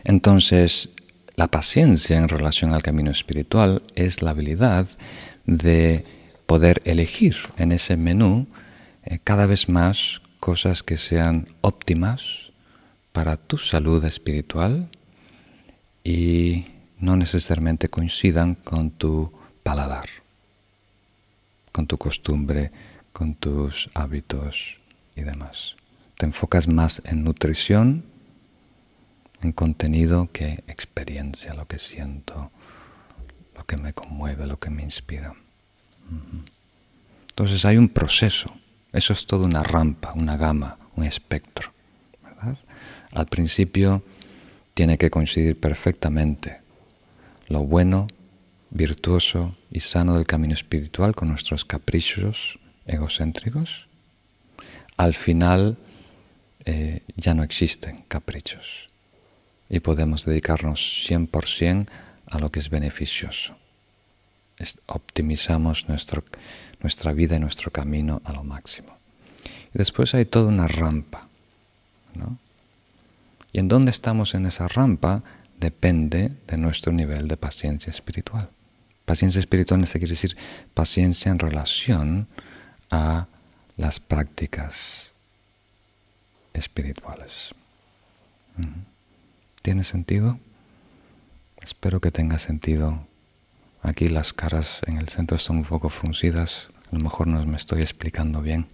Entonces, la paciencia en relación al camino espiritual es la habilidad de poder elegir en ese menú eh, cada vez más cosas que sean óptimas para tu salud espiritual y no necesariamente coincidan con tu paladar, con tu costumbre, con tus hábitos y demás. Te enfocas más en nutrición, en contenido que experiencia, lo que siento, lo que me conmueve, lo que me inspira. Entonces hay un proceso eso es toda una rampa, una gama, un espectro. Al principio tiene que coincidir perfectamente lo bueno, virtuoso y sano del camino espiritual con nuestros caprichos egocéntricos. Al final eh, ya no existen caprichos y podemos dedicarnos 100% a lo que es beneficioso. optimizamos nuestro, nuestra vida y nuestro camino a lo máximo. Y después hay toda una rampa. ¿no? Y en dónde estamos en esa rampa depende de nuestro nivel de paciencia espiritual. Paciencia espiritual quiere decir paciencia en relación a las prácticas espirituales. ¿Tiene sentido? Espero que tenga sentido. Aquí las caras en el centro están un poco fruncidas. A lo mejor no me estoy explicando bien.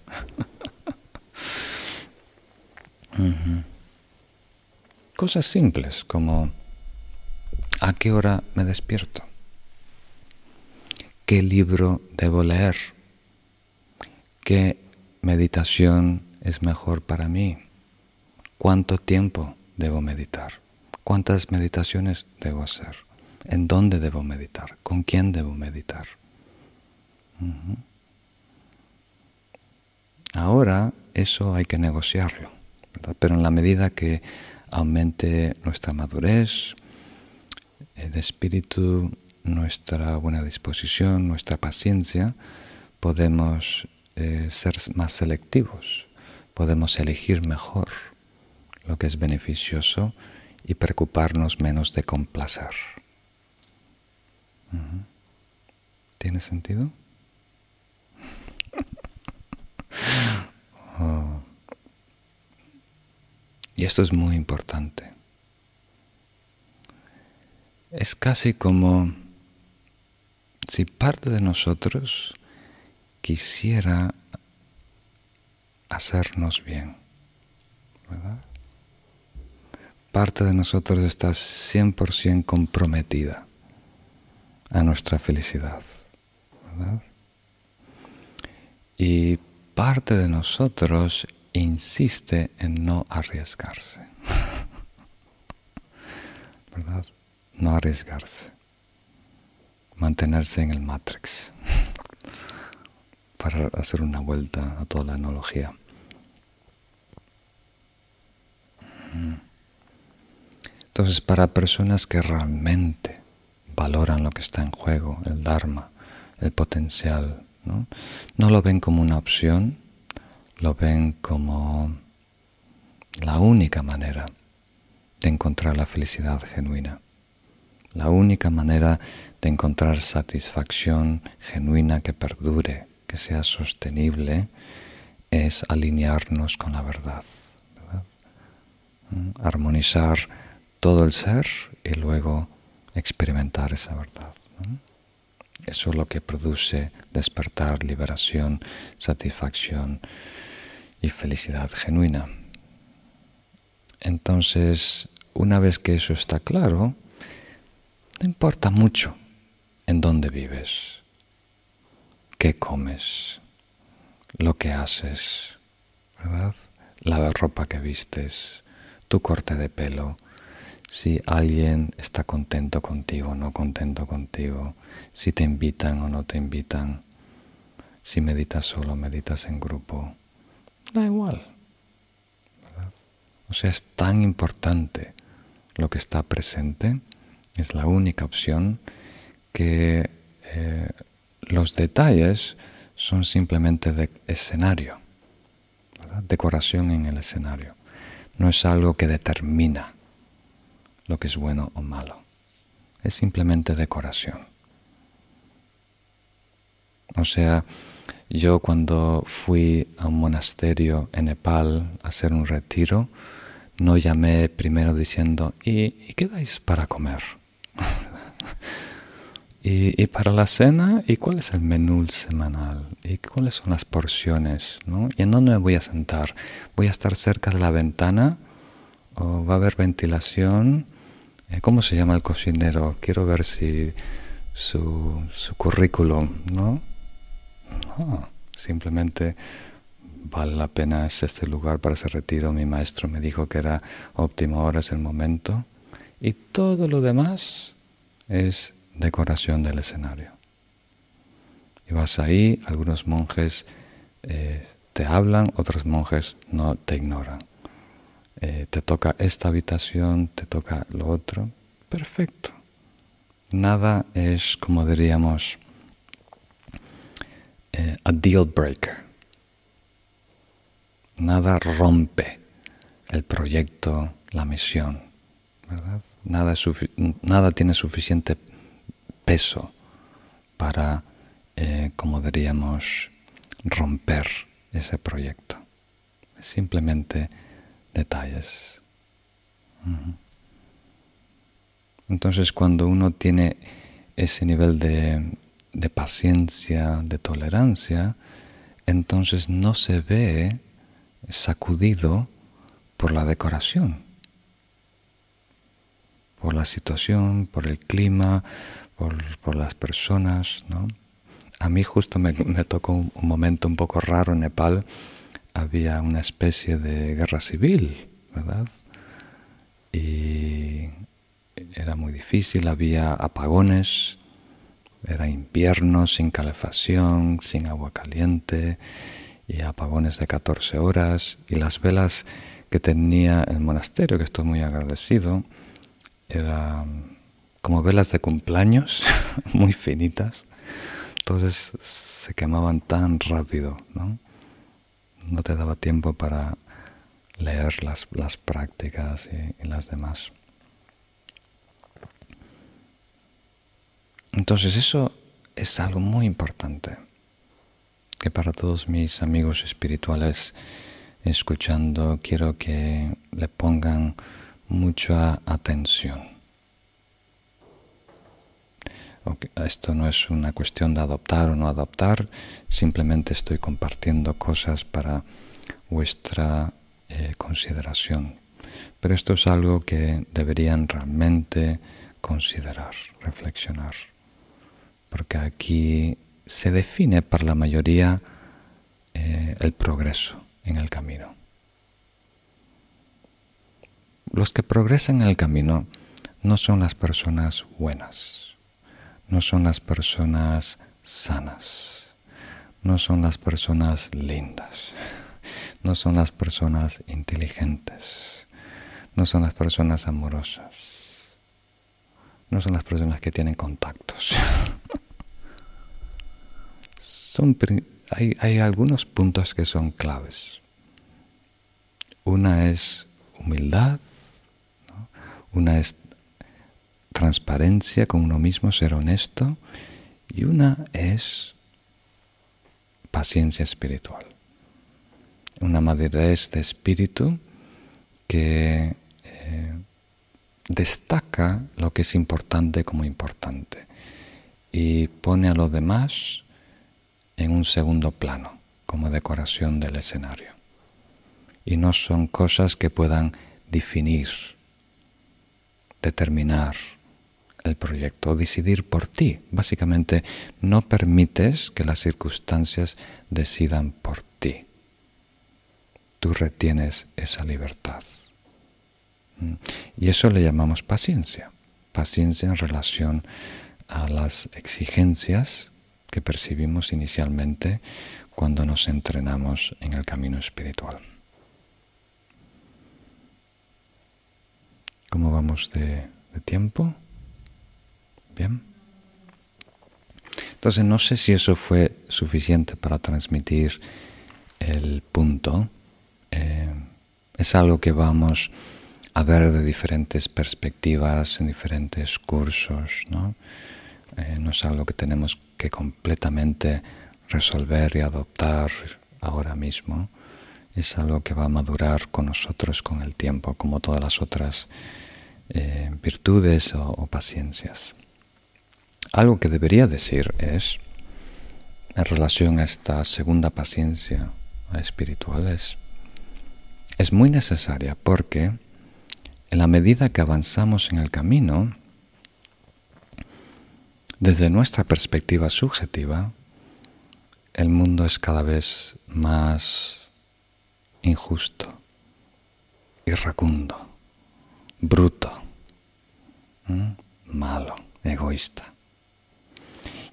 Cosas simples como ¿a qué hora me despierto? ¿Qué libro debo leer? ¿Qué meditación es mejor para mí? ¿Cuánto tiempo debo meditar? ¿Cuántas meditaciones debo hacer? ¿En dónde debo meditar? ¿Con quién debo meditar? Ahora eso hay que negociarlo, pero en la medida que aumente nuestra madurez de espíritu, nuestra buena disposición, nuestra paciencia, podemos eh, ser más selectivos, podemos elegir mejor lo que es beneficioso y preocuparnos menos de complacer. ¿Tiene sentido? Oh. Y esto es muy importante. Es casi como si parte de nosotros quisiera hacernos bien, ¿verdad? Parte de nosotros está 100% comprometida a nuestra felicidad. ¿verdad? Y parte de nosotros insiste en no arriesgarse. ¿Verdad? No arriesgarse. Mantenerse en el Matrix. Para hacer una vuelta a toda la analogía. Entonces, para personas que realmente valoran lo que está en juego, el Dharma, el potencial, ¿no? no lo ven como una opción, lo ven como la única manera de encontrar la felicidad genuina, la única manera de encontrar satisfacción genuina que perdure, que sea sostenible, es alinearnos con la verdad, ¿Mm? armonizar todo el ser y luego experimentar esa verdad. Eso es lo que produce despertar, liberación, satisfacción y felicidad genuina. Entonces, una vez que eso está claro, no importa mucho en dónde vives, qué comes, lo que haces, ¿verdad? La ropa que vistes, tu corte de pelo, si alguien está contento contigo o no contento contigo, si te invitan o no te invitan, si meditas solo, meditas en grupo, da igual. O sea, es tan importante lo que está presente, es la única opción que eh, los detalles son simplemente de escenario, decoración en el escenario. No es algo que determina lo que es bueno o malo. Es simplemente decoración. O sea, yo cuando fui a un monasterio en Nepal a hacer un retiro, no llamé primero diciendo, ¿y, qué dais para comer? ¿Y, para la cena? ¿Y cuál es el menú semanal? ¿Y cuáles son las porciones? ¿Y en dónde me voy a sentar? ¿Voy a estar cerca de la ventana? ¿O va a haber ventilación? Eh, ¿Cómo se llama el cocinero? Quiero ver si su, su currículum, ¿no? No, simplemente vale la pena es este lugar para ese retiro. Mi maestro me dijo que era óptimo, ahora es el momento. Y todo lo demás es decoración del escenario. Y vas ahí, algunos monjes eh, te hablan, otros monjes no te ignoran. Eh, te toca esta habitación, te toca lo otro, perfecto. nada es, como diríamos, eh, a deal breaker. Nada rompe el proyecto, la misión, ¿verdad? Nada, nada tiene suficiente peso para, eh, como diríamos, romper ese proyecto. Simplemente detalles. Entonces cuando uno tiene ese nivel de, de paciencia, de tolerancia, entonces no se ve sacudido por la decoración, por la situación, por el clima, por, las personas. ¿no? A mí justo me, tocó un, momento un poco raro en Nepal. Había una especie de guerra civil, ¿verdad? Y era muy difícil, había apagones, era invierno sin calefacción, sin agua caliente y apagones de 14 horas y las velas que tenía el monasterio, que estoy muy agradecido, eran como velas de cumpleaños, muy finitas. Entonces se quemaban tan rápido, ¿no? No te daba tiempo para leer las, las prácticas y las demás. Entonces eso es algo muy importante que para todos mis amigos espirituales escuchando quiero que le pongan mucha atención. Esto no es una cuestión de adoptar o no adoptar, simplemente estoy compartiendo cosas para vuestra eh, consideración. Pero esto es algo que deberían realmente considerar, reflexionar porque aquí se define para la mayoría eh, el progreso en el camino. Los que progresan en el camino no son las personas buenas, no son las personas sanas, no son las personas lindas, no son las personas inteligentes, no son las personas amorosas, no son las personas que tienen contactos. hay, algunos puntos que son claves. Una es humildad, una es transparencia con uno mismo, ser honesto, y una es paciencia espiritual. Una madurez de espíritu que eh, destaca lo que es importante como importante y pone a lo demás en un segundo plano, como decoración del escenario. Y no son cosas que puedan definir, determinar el proyecto decidir por ti. Básicamente, no permites que las circunstancias decidan por ti. Tú retienes esa libertad. ¿Mm? Y eso le llamamos paciencia. Paciencia en relación a las exigencias que percibimos inicialmente cuando nos entrenamos en el camino espiritual. ¿Cómo vamos de, tiempo? Bien. Entonces no sé si eso fue suficiente para transmitir el punto. Eh, es algo que vamos a ver de diferentes perspectivas en diferentes cursos, ¿no? Eh, no es algo que tenemos que completamente resolver y adoptar ahora mismo. Es algo que va a madurar con nosotros con el tiempo, como todas las otras eh, virtudes o, paciencias. Algo que debería decir es, en relación a esta segunda paciencia espiritual, es, es muy necesaria porque en la medida que avanzamos en el camino, desde nuestra perspectiva subjetiva, el mundo es cada vez más injusto, irracundo, bruto, malo, egoísta.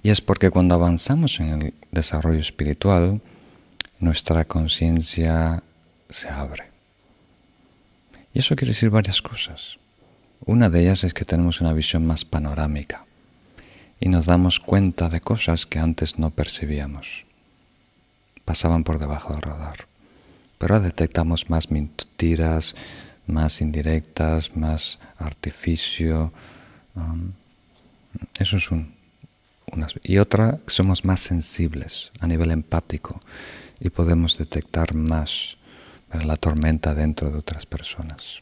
Y es porque cuando avanzamos en el desarrollo espiritual, nuestra conciencia se abre. Y eso quiere decir varias cosas. Una de ellas es que tenemos una visión más panorámica y nos damos cuenta de cosas que antes no percibíamos. Pasaban por debajo del radar. Pero detectamos más mentiras, más indirectas, más artificio. Um, eso es un, y otra, somos más sensibles a nivel empático y podemos detectar más la tormenta dentro de otras personas.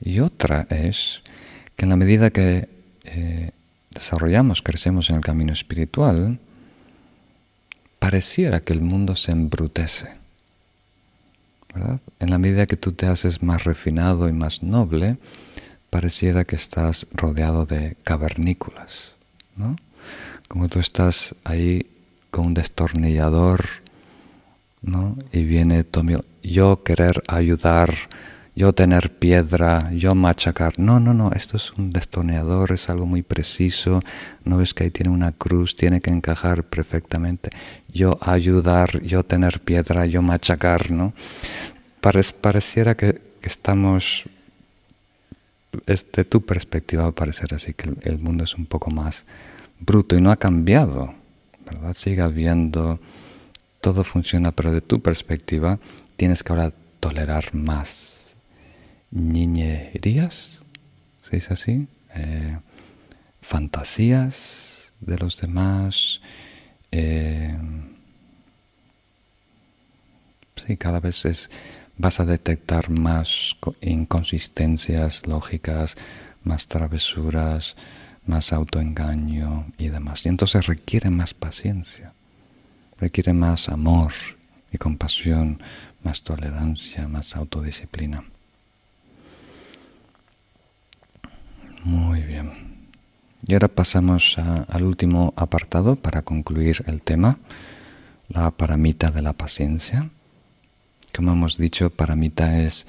Y otra es que en la medida que eh, desarrollamos, crecemos en el camino espiritual, pareciera que el mundo se embrutece. En la medida que tú te haces más refinado y más noble, pareciera que estás rodeado de cavernícolas. ¿No? Como tú estás ahí con un destornillador, ¿no? Y viene Tomio, yo querer ayudar, yo tener piedra, yo machacar. No, no, no, esto es un destornillador, es algo muy preciso. No ves que ahí tiene una cruz, tiene que encajar perfectamente. Yo ayudar, yo tener piedra, yo machacar, ¿no? pareciera que, estamos desde tu perspectiva va a parecer así, que el mundo es un poco más bruto y no ha cambiado, ¿verdad? Sigue habiendo, todo funciona, pero de tu perspectiva tienes que ahora tolerar más niñerías, ¿se dice así? Eh, fantasías de los demás. Eh, sí, cada vez es, vas a detectar más inconsistencias lógicas, más travesuras, más autoengaño y demás. Y entonces requiere más paciencia, requiere más amor y compasión, más tolerancia, más autodisciplina. Muy bien. Y ahora pasamos al último apartado para concluir el tema, la paramita de la paciencia. Como hemos dicho, paramita es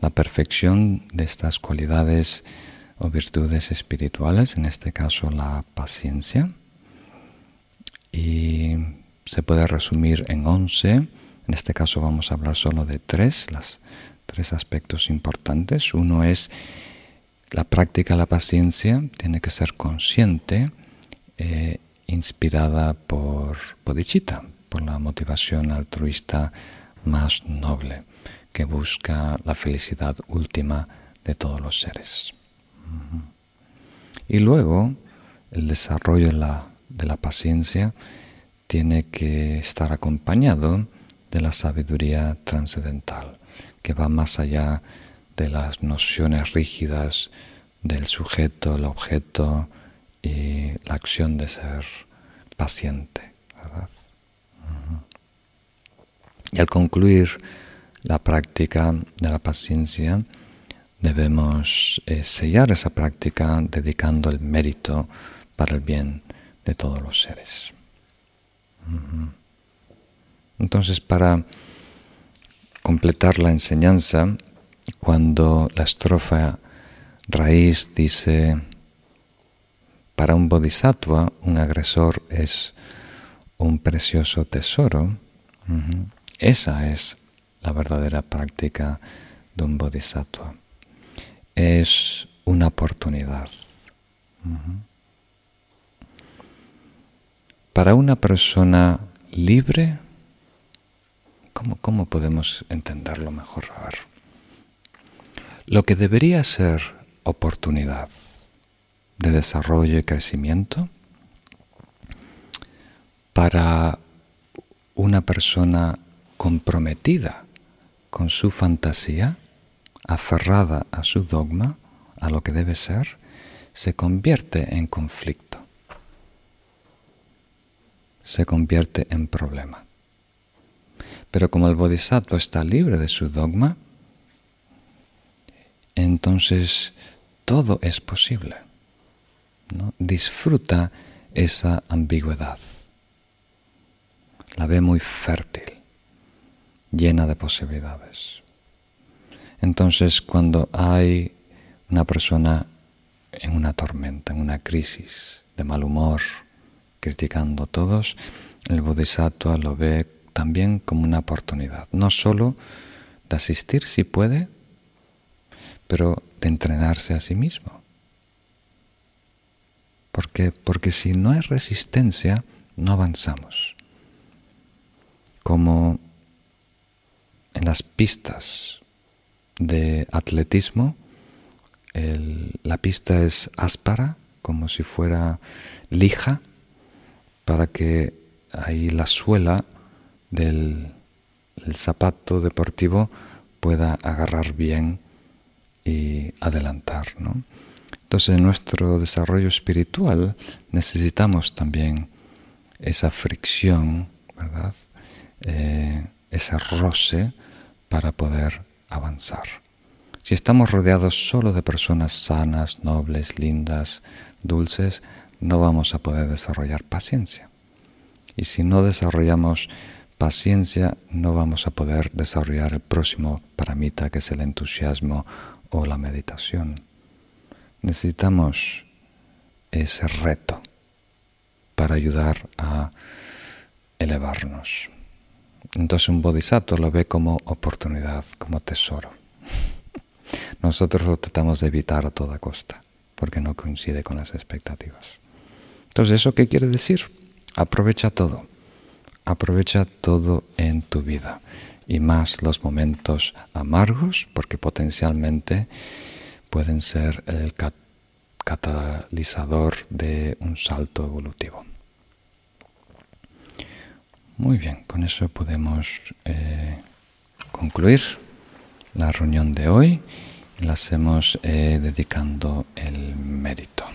la perfección de estas cualidades o virtudes espirituales, en este caso la paciencia. Y se puede resumir en once, en este caso vamos a hablar solo de tres, las tres aspectos importantes. Uno es la práctica de la paciencia, tiene que ser consciente, eh, inspirada por bodhicitta, por la motivación altruista más noble, que busca la felicidad última de todos los seres. Y luego el desarrollo de la, paciencia tiene que estar acompañado de la sabiduría trascendental, que va más allá de las nociones rígidas del sujeto, el objeto y la acción de ser paciente. Y al concluir la práctica de la paciencia, Debemos eh, sellar esa práctica dedicando el mérito para el bien de todos los seres. Entonces, para completar la enseñanza, cuando la estrofa raíz dice, para un bodhisattva un agresor es un precioso tesoro, esa es la verdadera práctica de un bodhisattva es una oportunidad. Para una persona libre, ¿cómo, podemos entenderlo mejor? Lo que debería ser oportunidad de desarrollo y crecimiento para una persona comprometida con su fantasía, aferrada a su dogma, a lo que debe ser, se convierte en conflicto, se convierte en problema. Pero como el bodhisattva está libre de su dogma, entonces todo es posible. Disfruta esa ambigüedad. La ve muy fértil, llena de posibilidades. Entonces, cuando hay una persona en una tormenta, en una crisis de mal humor, criticando a todos, el bodhisattva lo ve también como una oportunidad, no solo de asistir si puede, pero de entrenarse a sí mismo Porque, porque si no hay resistencia, no avanzamos. Como en las pistas de atletismo, la pista es áspera, como si fuera lija, para que ahí la suela del zapato deportivo pueda agarrar bien y adelantar. ¿no? Entonces en nuestro desarrollo espiritual necesitamos también esa fricción, ¿verdad? Eh, ese roce para poder avanzar. Si estamos rodeados solo de personas sanas, nobles, lindas, dulces, no vamos a poder desarrollar paciencia. Y si no desarrollamos paciencia, no vamos a poder desarrollar el próximo paramita, que es el entusiasmo o la meditación. Necesitamos ese reto para ayudar a elevarnos. Entonces un bodhisattva lo ve como oportunidad, como tesoro. Nosotros lo tratamos de evitar a toda costa, porque no coincide con las expectativas. Entonces, ¿eso qué quiere decir? Aprovecha todo. Aprovecha todo en tu vida y más los momentos amargos, porque potencialmente pueden ser el catalizador de un salto evolutivo. Muy bien, con eso podemos eh, concluir la reunión de hoy la hacemos eh, dedicando el mérito.